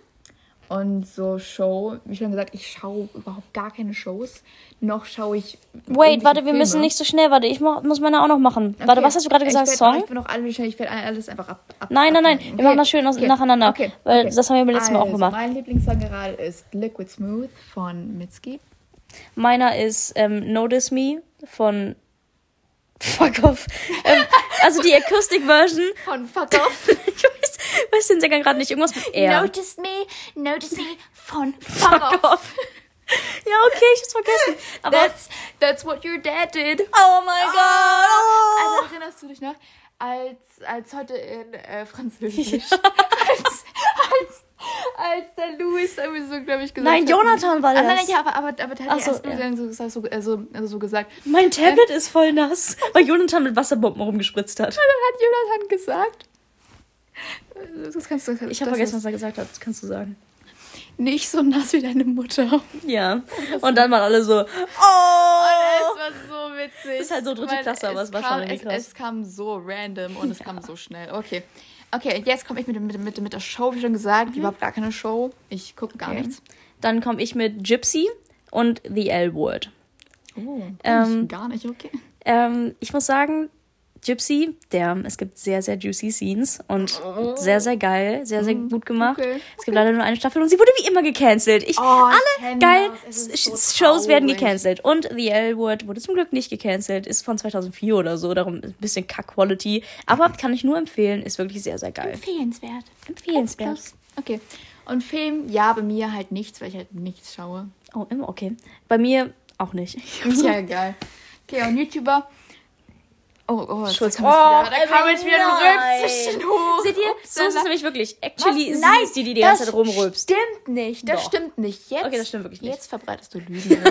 Und so Show, wie schon gesagt, ich schaue überhaupt gar keine Shows. Noch schaue ich. Wait, warte, wir Filme. müssen nicht so schnell. Warte, ich muss meine auch noch machen. Warte, Okay. was hast du gerade Ich gesagt? werd- Song? Ich will noch alle, ich werde alles einfach ab. ab Nein, nein, nein. abhaken. Wir machen das schön aus- nacheinander. Okay. Weil okay. das haben wir beim letzten Mal auch also, gemacht. Mein Lieblingssong gerade ist Liquid Smooth von Mitski. Meiner ist ähm, Notice Me von Fuck off. ähm, also die Acoustic Version. Von Fuck Off. ich weiß, weiß den Sänger gerade nicht. Irgendwas mit R. Notice me, notice me von Fuck off. Ja, okay, ich hab's vergessen. Aber That's, that's what your dad did. oh mein Gott. Also erinnerst du dich noch, als, als heute in äh, Französisch, als, als, als der Louis irgendwie so, glaube ich, gesagt Nein, hat. Jonathan war Ah, nein, das. ja, aber, aber, aber der hat so, erst ja. so, so, so, also, also so gesagt. Mein Tablet ist voll nass, weil Jonathan mit Wasserbomben rumgespritzt hat. Dann hat Jonathan gesagt. Das kannst du, Ich habe vergessen, was er gesagt hat. Das kannst du sagen. Nicht so nass wie deine Mutter. Ja. Und dann waren alle so, oh. Es war so witzig. Das ist halt so dritte Klasse, aber es war schon kam, es, krass. es kam so random und es kam so schnell. Okay. Okay, jetzt komme ich mit, mit, mit, mit der Show, wie schon gesagt. Überhaupt gar keine Show. Ich gucke gar Mhm. Okay. nichts. Dann komme ich mit Gypsy und The L-Word. Oh, Ähm, gar nicht, okay. Ähm, ich muss sagen, Gypsy, der, es gibt sehr, sehr juicy Scenes und sehr, sehr geil, sehr, sehr gut gemacht. Oh. okay, Es gibt leider nur eine Staffel und sie wurde wie immer gecancelt. Ich, Oh, alle geil ist so Sh- Shows werden gecancelt. Und The L-Word wurde zum Glück nicht gecancelt, ist von 2004 oder so, darum ein bisschen Kack-Quality. Aber kann ich nur empfehlen, ist wirklich sehr, sehr geil. Empfehlenswert. Empfehlenswert. Okay. Und Film, ja, bei mir halt nichts, weil ich halt nichts schaue. Oh, immer okay. Bei mir auch nicht. Ja egal. Okay, und YouTuber. Oh, oh, Schulz. da kam, Oh, wieder, da kam jetzt wieder ein. Rülpschen hoch. Seht ihr? So ist es nämlich wirklich. Actually, Was? Nein, ist die, die die ganze Zeit rumrülpst. Stimmt nicht, das Doch. stimmt nicht. Jetzt, Okay, das stimmt wirklich nicht. Jetzt verbreitest du Lügen.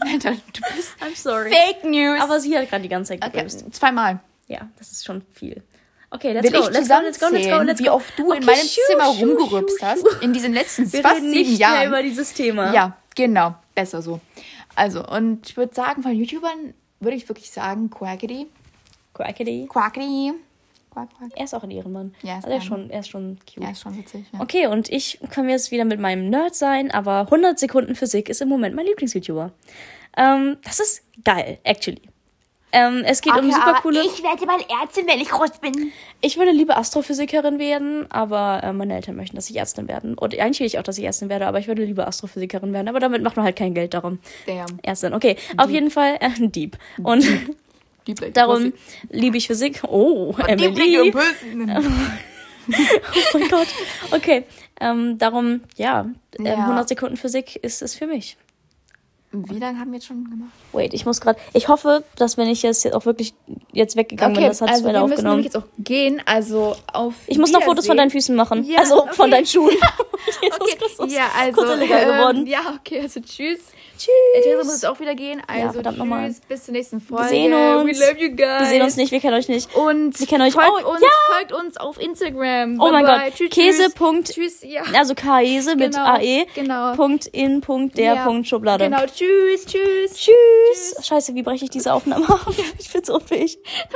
Alter, du bist I'm sorry. Fake News. Aber sie hat gerade die ganze Zeit okay, gerülpst. zweimal. Ja, das ist schon viel. Okay, let's Will go, ich let's go, let's go, let's go, let's go. wie oft du in Okay, meinem schuh, Zimmer schuh, rumgerülpst schuh, hast in diesen letzten Wir fast sieben nicht mehr Jahren. über dieses Thema. Ja, genau. Besser so. Also, und ich würde sagen, von YouTubern würde ich wirklich sagen, Quackity. Quackity. Quackity. Quack, quack. Er ist auch ein Ehrenmann. Ja, ist also er, ist schon, er ist schon cute. Ja, ist schon witzig. Ja. Okay, und ich kann jetzt wieder mit meinem Nerd sein, aber 100 Sekunden Physik ist im Moment mein Lieblings-YouTuber. Ähm, das ist geil, actually. Ähm, es geht um Okay, super aber coole. Ich werde mal Ärztin, wenn ich groß bin. Ich würde lieber Astrophysikerin werden, aber äh, meine Eltern möchten, dass ich Ärztin werden. Und eigentlich will ich auch, dass ich Ärztin werde, aber ich würde lieber Astrophysikerin werden. Aber damit macht man halt kein Geld darum. Damn. Ärztin, okay. Auf jeden Fall äh, Dieb. Und Black darum liebe ich Physik. Oh, Die Emily. Oh mein Gott. Okay. Ähm, darum, ja, ähm, Ja. 100 Sekunden Physik ist es für mich. Wie lange haben wir jetzt schon gemacht? Wait, ich muss gerade. Ich hoffe, dass wenn ich jetzt auch wirklich jetzt weggegangen bin, das hat es also weiter wir müssen aufgenommen. nämlich jetzt auch gehen. Also auf Ich muss noch Fotos von deinen Füßen machen. Ja, also von okay. deinen Schuhen. Jesus Okay. Christus. Ja, also Kurz ähm, geworden. Ja, okay, also tschüss. Tschüss. Theresa muss jetzt auch wieder gehen. Also verdammt tschüss, nochmal. bis zur nächsten Folge. sehen uns. We love you guys. Wir sehen uns nicht, wir kennen euch nicht. Und Wir kennen euch- folgt, oh, uns, ja. folgt uns auf Instagram. Oh mein Bye, Gott. Tschüss, Käse. Tschüss. Ja. Also Käse mit Genau, AE. genau. Punkt in Punkt der Ja. Punkt Schublade. Genau, tschüss, tschüss. Tschüss. Scheiße, wie breche ich diese Aufnahme ab? Ich bin so unfähig.